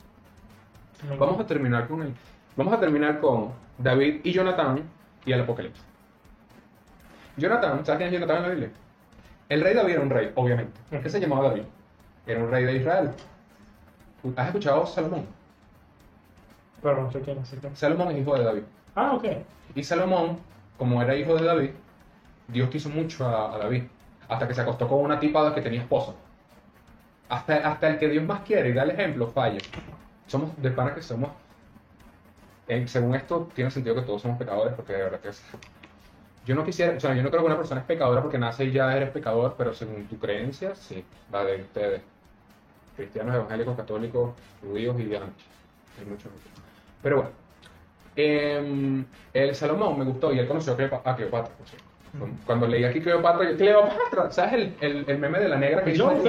Vamos a terminar con el, vamos a terminar con David y Jonatán y el Apocalipsis. Jonatán, ¿sabes quién es Jonatán en la Biblia? El rey David era un rey, obviamente. ¿Qué se llamaba David? Era un rey de Israel. ¿Has escuchado Salomón? Pero no sé quién es. Salomón es hijo de David. Ah, ok. Y Salomón, como era hijo de David, Dios quiso mucho a, David. Hasta que se acostó con una tipa que tenía esposa. Hasta, el que Dios más quiere y da el ejemplo falla. Somos de pana que somos. en- según esto, tiene sentido que todos somos pecadores, porque de verdad que es. Yo no quisiera, o sea, yo no creo que una persona es pecadora porque nace y ya eres pecador, pero según tu creencia, sí, va de ustedes. Cristianos, evangélicos, católicos, judíos y antes. Hay muchos. Pero bueno. Em, el Salomón me gustó y él conoció a Cleopa- a Cleopatra, por cierto. Cuando leí aquí Cleopatra, yo, Cleopatra, ¿sabes el, el, el meme de la negra que Yo, hizo?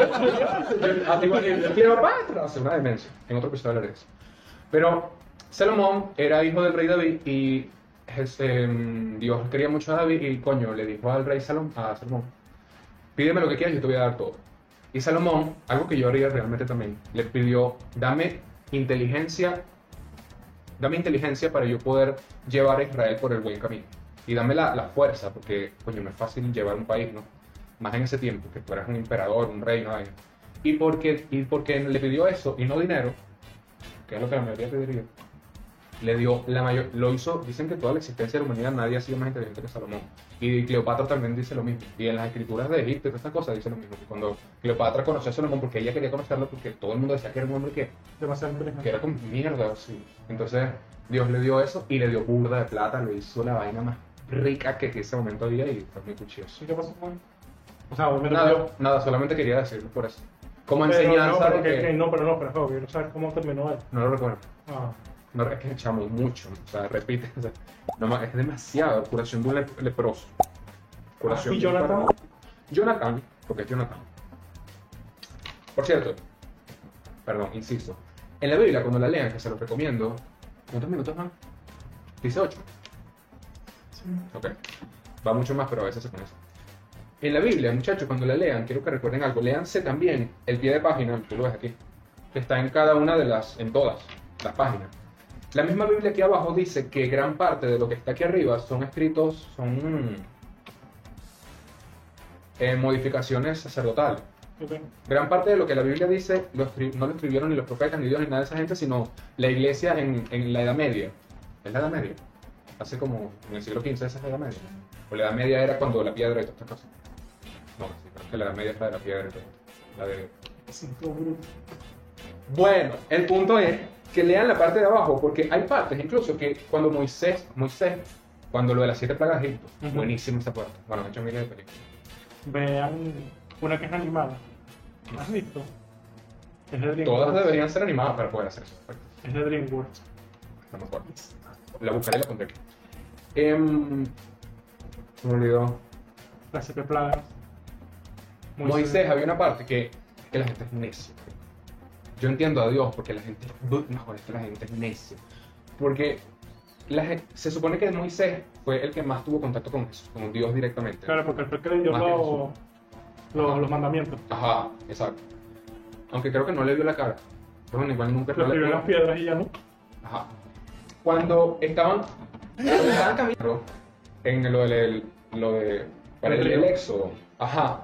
Digo, Cleopatra, hace una demencia. En otro episodio hablaré de eso. Pero Salomón era hijo del rey David y es, em, Dios quería mucho a David y coño, le dijo al rey Salom, a Salomón, pídeme lo que quieras y yo te voy a dar todo. Y Salomón, algo que yo haría realmente también, le pidió, dame inteligencia, dame inteligencia para yo poder llevar a Israel por el buen camino. Y dame la, la fuerza, porque, coño, no es fácil llevar un país, ¿no? Más en ese tiempo, que tú eras un emperador, un rey, no hay. Y porque, y porque le pidió eso y no dinero, que es lo que la mayoría pediría, le dio la mayor, lo hizo, dicen que toda la existencia de la humanidad nadie ha sido más inteligente que Salomón. Y Cleopatra también dice lo mismo. Y en las escrituras de Egipto y todas estas cosas dice lo mismo. Que cuando Cleopatra conoció a Salomón, porque ella quería conocerlo, porque todo el mundo decía que era un hombre que, Demasiado que era como mierda, así. Entonces Dios le dio eso y le dio burda de plata, le hizo la vaina más rica que en ese momento había y fue muy cuchilloso. ¿Y qué pasó con? O sea, me Nada, nada, solamente quería decirlo por eso. Como Pero enseñanza no, de que- que... no, pero no, pero no, quiero saber cómo terminó él. No lo recuerdo. Ah, No, es que echamos mucho, o sea, repite, o sea, no, es demasiado, curación de un lep- leproso. Curación ¿Y de un Jonathan? enfermo. Jonathan, porque es Jonathan. Por cierto, perdón, insisto, en la Biblia, cuando la lean, que se los recomiendo, ¿cuántos minutos van? Dice 8. Ok, va mucho más, pero a veces se pone eso. En la Biblia, muchachos, cuando la lean, quiero que recuerden algo, léanse también el pie de página, tú lo ves aquí, que está en cada una de las, en todas las páginas. La misma Biblia aquí abajo dice que gran parte de lo que está aquí arriba son escritos, son eh, modificaciones sacerdotales. Gran parte de lo que la Biblia dice lo no lo escribieron ni los profetas, ni Dios, ni nada de esa gente, sino la iglesia en, en la Edad Media. ¿Es la Edad Media? Hace como en el siglo XV, esa es la Edad Media. O la Edad Media era cuando la piedra y todas estas cosas. No, sí, creo que la Edad Media es la de la piedra y todo. La de. Bueno, el punto es que lean la parte de abajo, porque hay partes incluso que cuando Moisés, Moisés, cuando lo de las siete plagas de Egipto, buenísima esa parte. Bueno, han hecho miles de películas. Vean una que es animada. ¿Has visto? Es de Todas DreamWorks. deberían ser animadas para poder hacer eso. Es de DreamWorks. Estamos fuertes. La buscaré y la pondré aquí. Se me olvidó. Las siete plagas. Moisés, había una parte que, que la gente es necia. Yo entiendo a Dios porque la gente, no, es que la gente es necia. Porque la se supone que Moisés fue el que más tuvo contacto con Jesús, con Dios directamente. Claro, porque él fue el que le dio que los, mandamientos. Ajá, exacto. Aunque creo que no le vio la cara. Pero bueno, igual nunca Lo le- en las piedras y ya no. Ajá. Cuando estaban, cuando estaban caminando en lo del, lo de, para el, éxodo, ajá,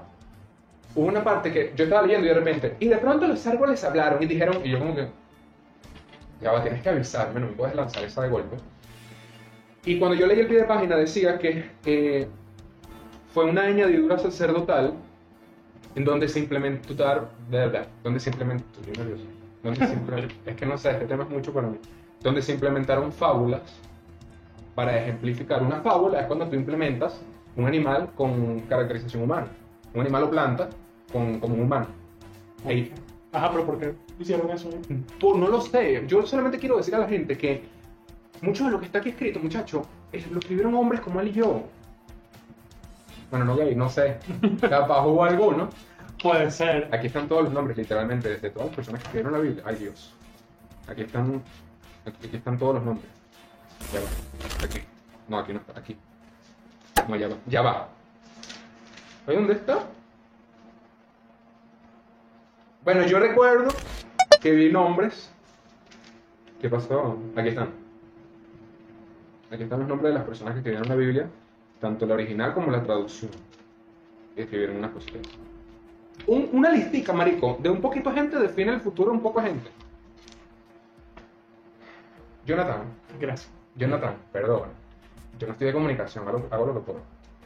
hubo una parte que yo estaba leyendo y de repente, y de pronto los árboles hablaron y dijeron, y yo como que, ya va, tienes que avisarme, no me puedes lanzar esa de golpe. Y cuando yo leí el pie de página decía que eh, fue una añadidura sacerdotal en donde se implementaron, de verdad, donde se implementó, estoy nervioso, donde se es que no sé, este tema es mucho para mí, donde se implementaron fábulas para ejemplificar. Una fábula es cuando tú implementas un animal con caracterización humana, un animal o planta con, como un humano. Ey, Ajá, pero ¿por qué hicieron eso? por, no lo sé, yo solamente quiero decir a la gente que mucho de lo que está aquí escrito, muchacho, es- lo escribieron hombres como él y yo. Bueno, no gay, no sé. Capaz hubo alguno. Puede ser. Aquí están todos los nombres, literalmente, de todas las personas que escribieron la Biblia. Ay, Dios. Aquí están, aquí están todos los nombres. Ya va. Aquí. No, aquí no está. Aquí. No, ya va. Ya va. ¿Ahí dónde está? Bueno, yo recuerdo que vi nombres. ¿Qué pasó? Aquí están. Aquí están los nombres de las personas que escribieron la Biblia, tanto la original como la traducción. Escribieron unas cositas. Un- una listica, marico, de un poquito de gente define el futuro un poco de gente. Jonathan, Gracias. Jonathan, perdón. Yo no estoy de comunicación, hago, hago lo que puedo.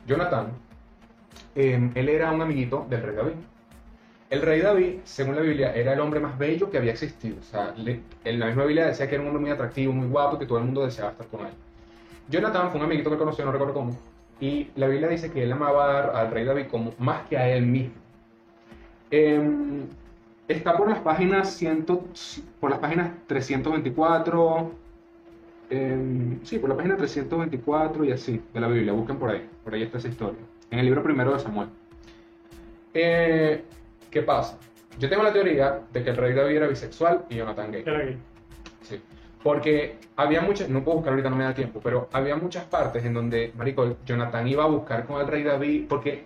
Jonathan, eh, él era un amiguito del rey David. El rey David, según la Biblia, era el hombre más bello que había existido. O sea, le- en la misma Biblia decía que era un hombre muy atractivo, muy guapo, que todo el mundo deseaba estar con él. Jonathan fue un amiguito que conoció, no recuerdo cómo. Y la Biblia dice que él amaba al rey David como más que a él mismo. Em, está por las páginas 100, por las páginas 324, em, sí, por la página 324 y así, de la Biblia, busquen por ahí, por ahí está esa historia, en el libro primero de Samuel. Eh, ¿Qué pasa? Yo tengo la teoría de que el rey David era bisexual y Jonathan gay. Era gay. Sí. Porque había muchas, no puedo buscar ahorita, no me da tiempo, pero había muchas partes en donde, marico, Jonathan iba a buscar con el rey David, porque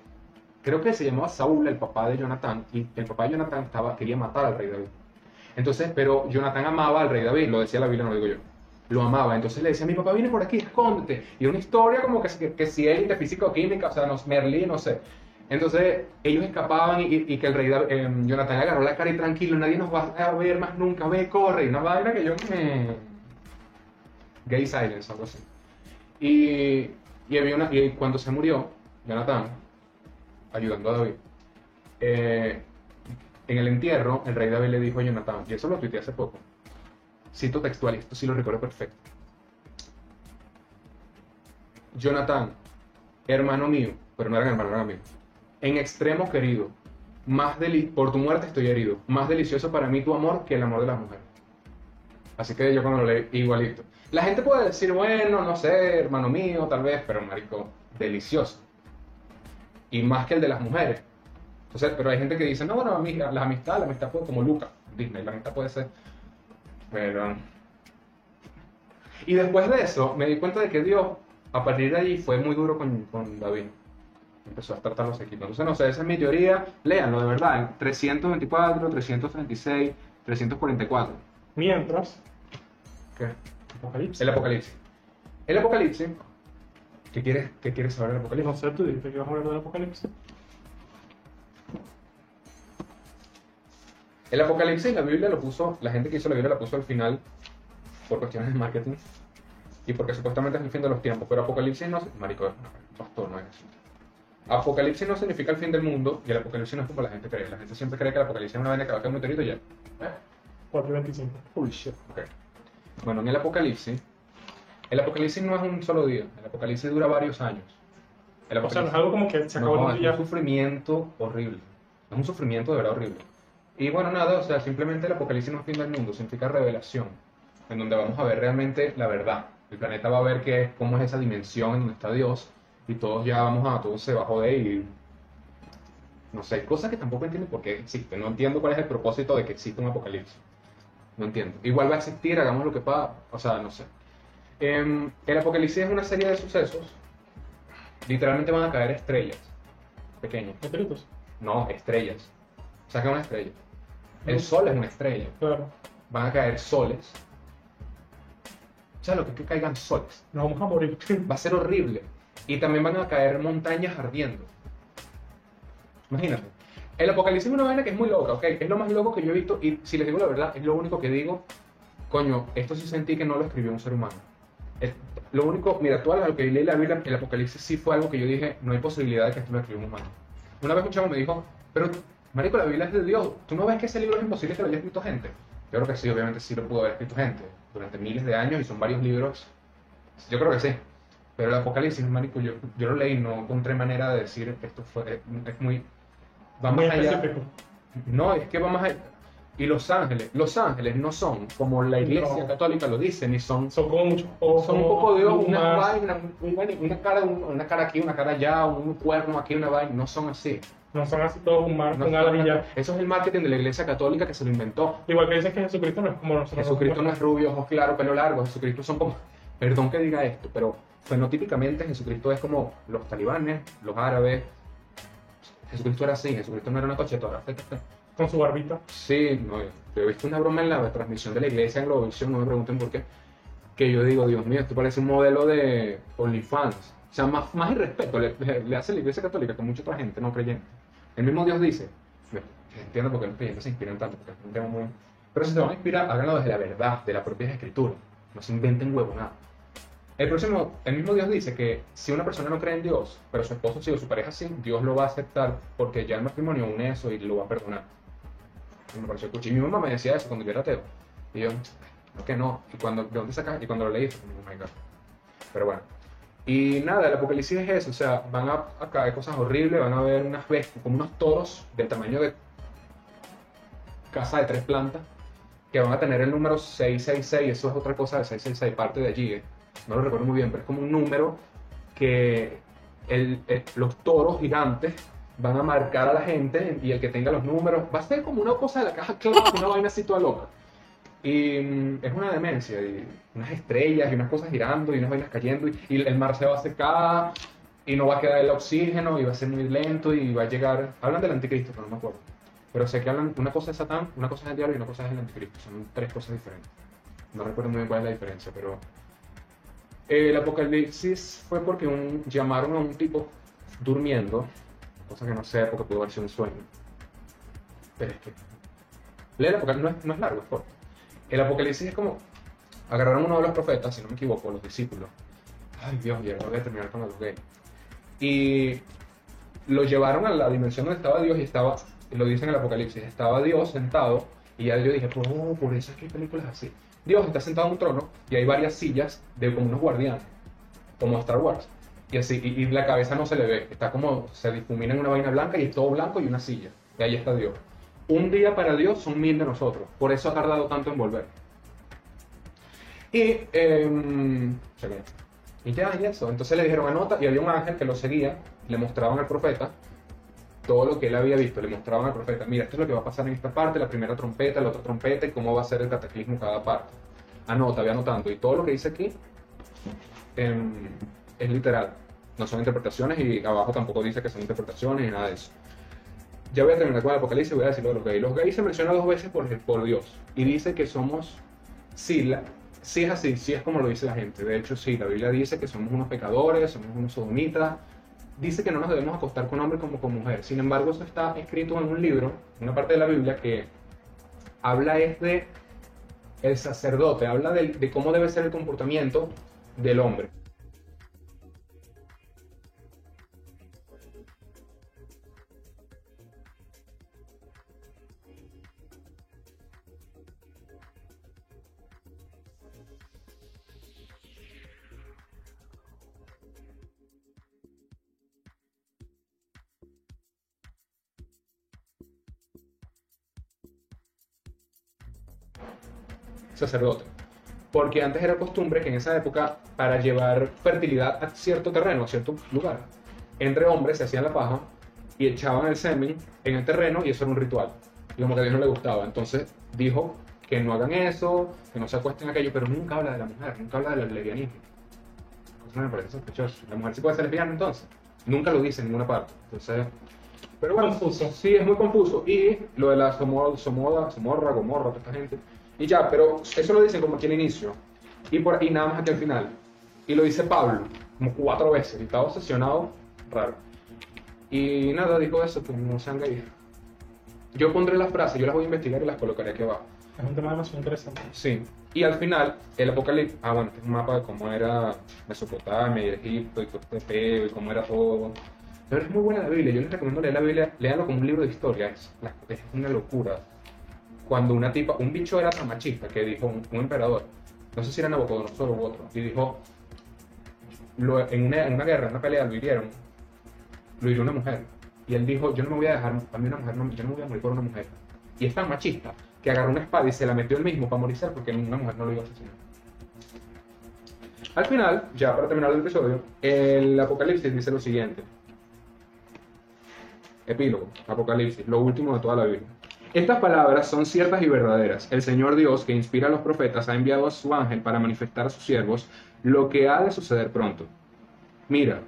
creo que se llamaba Saúl, el papá de Jonathan, y el papá de Jonathan estaba, quería matar al rey David. Entonces, pero Jonathan amaba al rey David, lo decía la Biblia, no lo digo yo. Lo amaba, entonces le decía, mi papá viene por aquí, escóndete. Y una historia como que, que, que si él de física o química, o sea, no, Merlín, no sé. Entonces, ellos escapaban y, que el rey eh, Jonathan agarró la cara y tranquilo, nadie nos va a ver más nunca, ve, corre. Y una vaina que yo... mm, gay silence, algo así. Y, y, había una, y cuando se murió, Jonathan, ayudando a David, eh, en el entierro, el rey David le dijo a Jonathan, y eso lo tuiteé hace poco, cito textual, y esto sí lo recuerdo perfecto. Jonathan, hermano mío, pero no eran hermano, eran amigos, en extremo querido, más por tu muerte estoy herido, más delicioso para mí tu amor que el amor de las mujeres. Así que yo cuando lo leí, igualito. La gente puede decir, bueno, no sé, hermano mío, tal vez, pero marico, delicioso. Y más que el de las mujeres. Entonces, pero hay gente que dice, no, bueno, ami- la amistad, la amistad puede, como Luca, Disney, la amistad puede ser. Pero. Y después de eso, me di cuenta de que Dios, a partir de allí, fue muy duro con, con David. Empezó a tratar los equipos. Entonces, no sé, esa es mi teoría. Léanlo, de verdad, en 324, 336, 344. Mientras, ¿Qué? Apocalipsis. El Apocalipsis. El Apocalipsis. ¿Qué quieres, qué quieres saber del No Apocalipsis? sé, tú dijiste que ibas a hablar del Apocalipsis. El Apocalipsis, la Biblia lo puso, la gente que hizo la Biblia la puso al final por cuestiones de marketing y porque supuestamente es el fin de los tiempos. Pero Apocalipsis no. Marico, no, pastor, no es así. Apocalipsis no significa el fin del mundo y el Apocalipsis no es como la gente cree. La gente siempre cree que el Apocalipsis es una vaina que va a caer un meteorito y ya. ¿Eh? 4.25. Holy shit. Ok. Bueno, en el Apocalipsis, el Apocalipsis no es un solo día. El Apocalipsis dura varios años. El O sea, no es algo como que se acabó no, el es mundo y un sufrimiento horrible. Es un sufrimiento de verdad horrible. Y bueno, nada, o sea, simplemente el apocalipsis no es fin del mundo, significa revelación, en donde vamos a ver realmente la verdad. El planeta va a ver qué, cómo es esa dimensión en donde está Dios, y todos ya vamos a, todos se bajó de y no sé, hay cosas que tampoco entiendo por qué existen. No entiendo cuál es el propósito de que exista un apocalipsis. No entiendo. Igual va a existir, hagamos lo que pasa, o sea, no sé. Em, el apocalipsis es una serie de sucesos. Literalmente van a caer estrellas pequeñas. Meteoritos. No, estrellas. Saca una estrella. El sol es una estrella. Claro. Van a caer soles. O sea, lo que, que caigan soles. Nos vamos a morir. Va a ser horrible. Y también van a caer montañas ardiendo. Imagínate. El apocalipsis es una vaina que es muy loca, ¿ok? Es lo más loco que yo he visto y si les digo la verdad, es lo único que digo, coño, esto sí sentí que no lo escribió un ser humano. Es- lo único, mira, tú lo que leí la Biblia, el apocalipsis sí fue algo que yo dije, no hay posibilidad de que esto lo escribió un humano. Una vez un chavo me dijo, pero, marico, la Biblia es de Dios, ¿tú no ves que ese libro es imposible que lo haya escrito gente? Yo creo que sí, obviamente sí lo pudo haber escrito gente, durante miles de años y son varios libros, yo creo que sí. Pero el apocalipsis, marico, yo, yo lo leí, no encontré manera de decir esto fue, es, muy... Va Muy más allá. específico. No, es que va más allá. Y los ángeles, los ángeles no son como la iglesia No. católica lo dice, ni son Son como muchos ojos. son un poco de ojos, una vaina, un- un- una cara, un- una cara aquí, una cara allá, un cuerno aquí, una vaina, no son así. No son así todos humanos No con alas. Eso es el marketing de la iglesia católica que se lo inventó. Igual que dicen que Jesucristo no es como nosotros. Jesucristo no es rubio, ojos claros, pelo largo. Jesucristo son como, perdón que diga esto, pero fenotípicamente Jesucristo es como los talibanes, los árabes. Jesucristo era así, Jesucristo no era una cochetora. Con su barbita. Sí, no, yo he visto una broma en la transmisión de la iglesia en Globovisión, no me pregunten por qué, que yo digo, Dios mío, esto parece un modelo de OnlyFans. O sea, más, más irrespeto le, hace la iglesia católica que mucha otra gente no creyente. El mismo Dios dice, entiendo por qué los creyentes se inspiran tanto, porque es un tema muy... Pero si se van a inspirar, háganlo desde la verdad, de la propia escritura. No se inventen huevo, nada. El próximo, el mismo Dios dice que si una persona no cree en Dios, pero su esposo sí o su pareja sí, Dios lo va a aceptar porque ya el matrimonio une eso y lo va a perdonar. Y me pareció cuchi. Y mi mamá me decía eso cuando yo era ateo. Y yo, no que no. Y cuando, ¿de dónde sacas? Y cuando lo leí, oh my God. Pero bueno. Y nada, el apocalipsis es eso. O sea, van a, a caer cosas horribles, van a haber unas bestias, como unos toros del tamaño de casa de tres plantas, que van a tener el número 666. Eso es otra cosa de 666, parte de allí. eh. No lo recuerdo muy bien, pero es como un número que el- el- los toros gigantes van a marcar a la gente y el que tenga los números va a ser como una cosa de la caja clara, una vaina así toda loca. Y mm, es una demencia, y unas estrellas y unas cosas girando y unas vainas cayendo y, y el mar se va a secar y no va a quedar el oxígeno y va a ser muy lento y va a llegar... Hablan del anticristo, pero no me acuerdo. Pero sé que hablan, una cosa es Satán, una cosa es el diablo y una cosa es el anticristo. Son tres cosas diferentes. No recuerdo muy bien cuál es la diferencia, pero... El apocalipsis fue porque un, llamaron a un tipo durmiendo, cosa que no sé porque pudo haber sido un sueño. Pero es que... Leer el apocalipsis no es, no largo, es corto. El apocalipsis es como... Agarraron uno de los profetas, si no me equivoco, los discípulos. Ay Dios, ya no voy a terminar con los gays. Y lo llevaron a la dimensión donde estaba Dios y estaba, lo dice en el Apocalipsis, estaba Dios sentado y ya yo dije, oh, por eso es que hay películas así. Dios está sentado en un trono y hay varias sillas de como unos guardianes, como Star Wars. Y así, y, la cabeza no se le ve, está como, se difumina en una vaina blanca y es todo blanco y una silla. Y ahí está Dios. Un día para Dios son mil de nosotros, por eso ha tardado tanto en volver. Y, ya, y eso. Entonces le dijeron anota y había un ángel que lo seguía, le mostraban al profeta todo lo que él había visto, le mostraban al profeta, mira, esto es lo que va a pasar en esta parte, la primera trompeta, la otra trompeta y cómo va a ser el cataclismo cada parte. Anota, ve anotando. Y todo lo que dice aquí em, es literal, no son interpretaciones y abajo tampoco dice que son interpretaciones ni nada de eso. Ya voy a terminar con el Apocalipsis y voy a decir lo de los gays. Los gays se menciona dos veces por, por Dios y dice que somos, sí, la, sí es así, sí es como lo dice la gente. De hecho, sí, la Biblia dice que somos unos pecadores, somos unos sodomitas. Dice que no nos debemos acostar con hombre como con mujer. Sin embargo, eso está escrito en un libro, una parte de la Biblia que habla es de el sacerdote, habla de, de cómo debe ser el comportamiento del hombre. Sacerdote. Porque antes era costumbre que en esa época, para llevar fertilidad a cierto terreno, a cierto lugar, entre hombres se hacían la paja y echaban el semen en el terreno y eso era un ritual. Y como que a Dios no le gustaba. Entonces dijo que no hagan eso, que no se acuesten en aquello, pero nunca habla de la mujer, nunca habla del lesbianismo. Eso me parece sospechoso. La mujer sí puede ser lesbiana entonces. Nunca lo dice en ninguna parte. Entonces, pero bueno, Confuso. Sí, es muy confuso. Y lo de la somoda, somoda, somorra, gomorra, toda esta gente. Y ya, pero eso lo dicen como aquí al inicio. Y, por, y nada más aquí al final. Y lo dice Pablo, como cuatro veces. Y estaba obsesionado, raro. Y nada, dijo eso, pues no sean gays. Yo pondré las frases, yo las voy a investigar y las colocaré aquí abajo. Es un tema demasiado interesante. Sí. Y al final, el apocalipsis. Ah, bueno, este es un mapa de cómo era Mesopotamia y Egipto y todo este peo y cómo era todo. Pero es muy buena la Biblia. Yo les recomiendo leer la Biblia, léanlo como un libro de historia. Es, es una locura. Cuando una tipa, un bicho era tan machista que dijo un, emperador, no sé si era Nabucodonosor u otro, y dijo, en, una, guerra, en una pelea, lo hirieron, lo hirió una mujer. Y él dijo, yo no me voy a dejar, a mí una mujer, no- yo no me voy a morir por una mujer. Y es tan machista que agarró una espada y se la metió él mismo para morirse porque una mujer no lo iba a asesinar. Al final, ya para terminar el episodio, el Apocalipsis dice lo siguiente. Epílogo, Apocalipsis, lo último de toda la Biblia. Estas palabras son ciertas y verdaderas. El Señor Dios, que inspira a los profetas, ha enviado a su ángel para manifestar a sus siervos lo que ha de suceder pronto. Mira,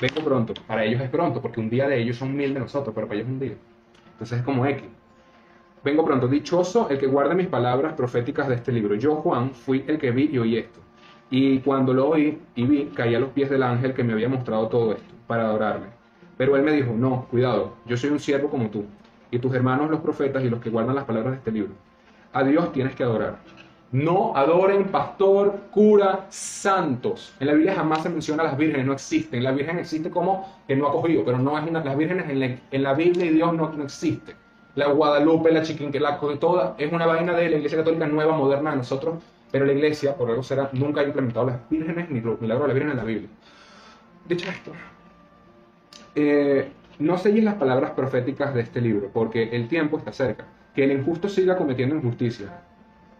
vengo pronto. Para ellos es pronto, porque un día de ellos son mil de nosotros, pero para ellos es un día. Entonces es como X. Vengo pronto. Dichoso el que guarde mis palabras proféticas de este libro. Yo, Juan, fui el que vi y oí esto. Y cuando lo oí y vi, caí a los pies del ángel que me había mostrado todo esto, para adorarme. Pero él me dijo, no, cuidado, yo soy un siervo como tú, y tus hermanos los profetas y los que guardan las palabras de este libro. A Dios tienes que adorar. No adoren pastor, cura, santos. En la Biblia jamás se menciona a las vírgenes, no existen. La virgen existe como que no ha cogido, pero no es una, las vírgenes en la, en la Biblia y Dios no, no existe. La Guadalupe, la Chiquinquelaco, de toda, es una vaina de la Iglesia Católica nueva, moderna de nosotros, pero la Iglesia, por algo será, nunca ha implementado las vírgenes ni los milagros de la Virgen en la Biblia. Dicho esto, eh, no selles las palabras proféticas de este libro, porque el tiempo está cerca. Que el injusto siga cometiendo injusticia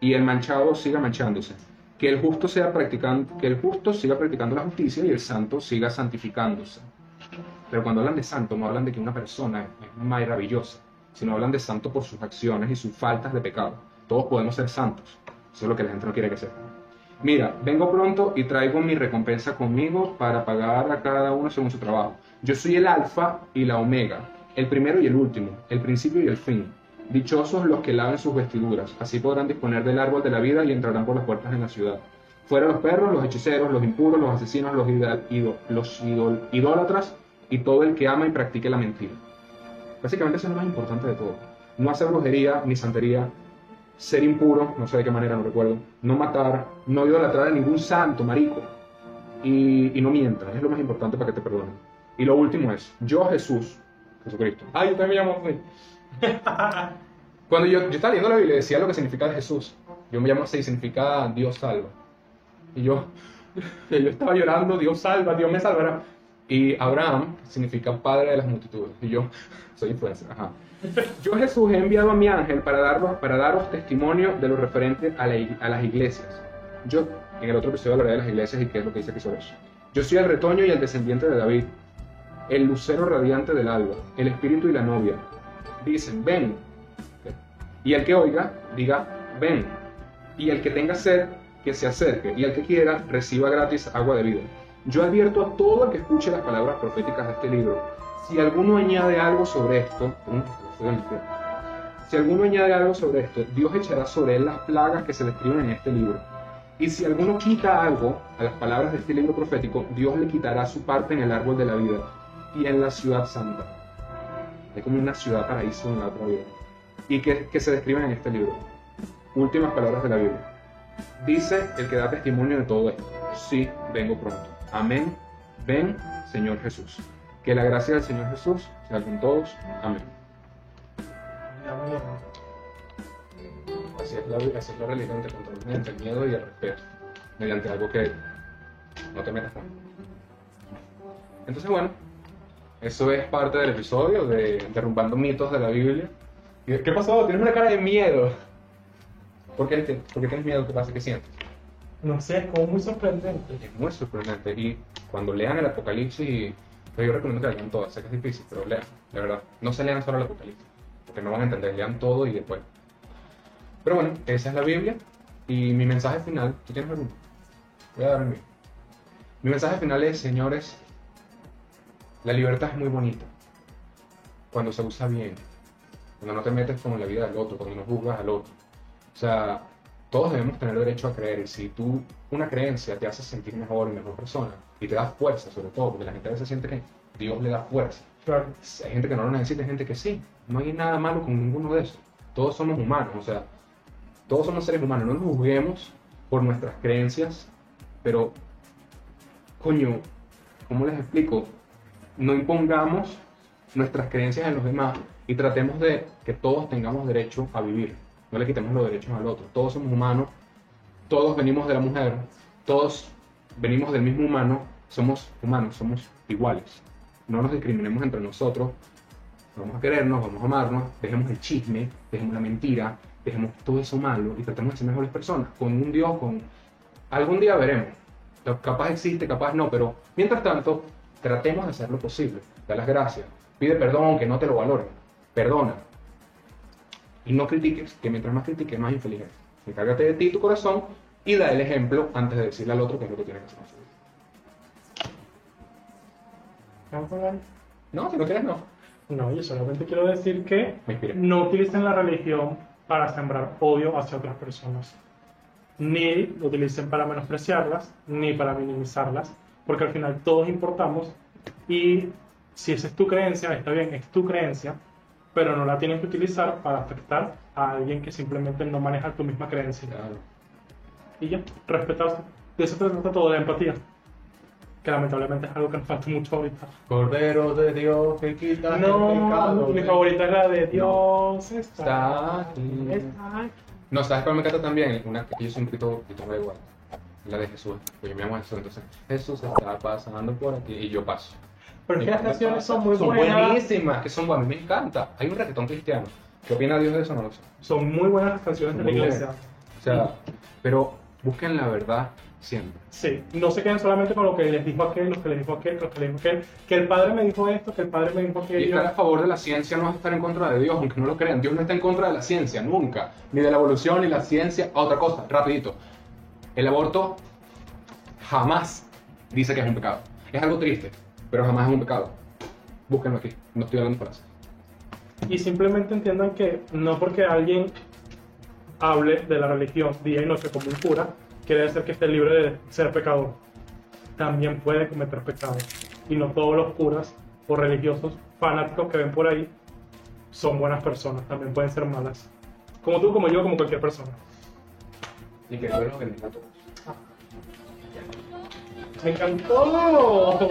y el manchado siga manchándose. Que el justo sea practicando, que el justo siga practicando la justicia y el santo siga santificándose. Pero cuando hablan de santo, no hablan de que una persona es maravillosa, sino hablan de santo por sus acciones y sus faltas de pecado. Todos podemos ser santos. Eso es lo que la gente no quiere que sea. Mira, vengo pronto y traigo mi recompensa conmigo para pagar a cada uno según su trabajo. Yo soy el alfa y la omega, el primero y el último, el principio y el fin. Dichosos los que laven sus vestiduras, así podrán disponer del árbol de la vida y entrarán por las puertas de la ciudad. Fuera los perros, los hechiceros, los impuros, los asesinos, los idol- idólatras y todo el que ama y practique la mentira. Básicamente eso es lo más importante de todo. No hacer brujería ni santería, ser impuro, no sé de qué manera, no recuerdo, no matar, no idolatrar a ningún santo, marico, y, y no mientas, es lo más importante para que te perdonen. Y lo último es, yo Jesús, Jesucristo. Ah, yo también me llamo así. Cuando yo, yo estaba leyendo la Biblia decía lo que significa Jesús. Yo me llamo así, significa Dios salva. Y yo, y yo estaba llorando, Dios salva, Dios me salvará. Y Abraham significa padre de las multitudes. Y yo, soy influencer, ajá. Yo Jesús he enviado a mi ángel para daros, para daros testimonio de lo referente a, las iglesias. Yo, en el otro episodio hablaré de las iglesias y qué es lo que dice eso. Yo soy el retoño y el descendiente de David, el lucero radiante del alba, el espíritu y la novia. Dicen, ven. Y el que oiga, diga, ven. Y el que tenga sed, que se acerque. Y el que quiera, reciba gratis agua de vida. Yo advierto a todo el que escuche las palabras proféticas de este libro. Si alguno añade algo sobre esto, si alguno añade algo sobre esto, Dios echará sobre él las plagas que se describen en este libro. Y si alguno quita algo a las palabras de este libro profético, Dios le quitará su parte en el árbol de la vida y en la ciudad santa. Hay como una ciudad paraíso en la otra vida. Y que, que se describen en este libro. Últimas palabras de la Biblia. Dice el que da testimonio de todo esto. Sí, vengo pronto. Amén. Ven, Señor Jesús. Que la gracia del Señor Jesús sea con todos. Amén. Así es la, así es la religión, te controla mediante el miedo y el respeto. Mediante algo que no te metas. Entonces, bueno, eso es parte del episodio de Derrumbando mitos de la Biblia. ¿Y ¿Qué pasó? Tienes una cara de miedo. ¿Por qué, por qué tienes miedo? ¿Qué pasa? ¿Qué sientes? No sé, es como muy sorprendente. Es muy sorprendente. Y cuando lean el Apocalipsis, yo recomiendo que lean todo. Sé que es difícil, pero lean, de verdad. No se lean solo el Apocalipsis, porque no van a entender. Lean todo y después. Pero bueno, esa es la Biblia. Y mi mensaje final, ¿tú tienes alguno? Voy a dar el mío. Mi mensaje final es, señores, la libertad es muy bonita. Cuando se usa bien. Cuando no te metes con la vida del otro, cuando no juzgas al otro. O sea, todos debemos tener derecho a creer. Y si tú, una creencia te hace sentir mejor y mejor persona, y te da fuerza, sobre todo, porque la gente a veces siente que Dios le da fuerza. Claro. Hay gente que no lo necesita, hay gente que sí. No hay nada malo con ninguno de esos. Todos somos humanos, o sea, todos somos seres humanos. No nos juzguemos por nuestras creencias, pero, coño, ¿cómo les explico? No impongamos nuestras creencias en los demás y tratemos de que todos tengamos derecho a vivir. No le quitemos los derechos al otro. Todos somos humanos, todos venimos de la mujer, todos venimos del mismo humano, somos humanos, somos iguales. No nos discriminemos entre nosotros, vamos a querernos, vamos a amarnos, dejemos el chisme, dejemos la mentira, dejemos todo eso malo y tratemos de ser mejores personas, con un Dios, con... Algún día veremos, capaz existe, capaz no, pero mientras tanto, tratemos de hacer lo posible, da las gracias, pide perdón aunque no te lo valoren, perdona. Y no critiques, que mientras más critiques, más infeliz eres. Encárgate de ti, tu corazón, y da el ejemplo antes de decirle al otro qué es lo que tiene que hacer. No, si no quieres, no. No, yo solamente quiero decir que no utilicen la religión para sembrar odio hacia otras personas. Ni lo utilicen para menospreciarlas, ni para minimizarlas, porque al final todos importamos y si esa es tu creencia, está bien, es tu creencia, pero no la tienes que utilizar para afectar a alguien que simplemente no maneja tu misma creencia. Claro. Y ya, respetarse. De eso se trata todo, de empatía. Que lamentablemente es algo que nos falta mucho ahorita. Cordero de Dios que quita el No, pecado mi de- favorita es la de Dios está, Está aquí. está aquí. No, ¿sabes cuál me encanta también? Una que yo siempre grito da igual. La de Jesús. Pues yo me llamo Jesús, entonces Jesús está pasando por aquí y yo paso. Pero es que las canciones son muy son buenas. buenísimas, que son buenas, a mí me encanta. Hay un reggaetón cristiano. ¿Qué opina Dios de eso? No lo sé. Son muy buenas las canciones de la iglesia. buenas. O sea, pero busquen la verdad siempre. Sí, no se queden solamente con lo que les dijo aquel, lo que les dijo aquel, lo que les dijo aquel. Que el padre me dijo esto, que el padre me dijo Y aquello. estar a favor de la ciencia no es estar en contra de Dios, aunque no lo crean. Dios no está en contra de la ciencia, nunca. Ni de la evolución, ni la ciencia. Otra cosa, rapidito. El aborto jamás dice que es un pecado. Es algo triste, pero jamás es un pecado. Búsquenlo aquí. No estoy hablando frases. Y simplemente entiendan que no porque alguien hable de la religión día y noche como un cura, quiere decir que esté libre de ser pecador. También puede cometer pecados. Y no todos los curas o religiosos fanáticos que ven por ahí son buenas personas, también pueden ser malas. Como tú, como yo, como cualquier persona. Y que Dios los bendiga a todos. ¡Me encantó!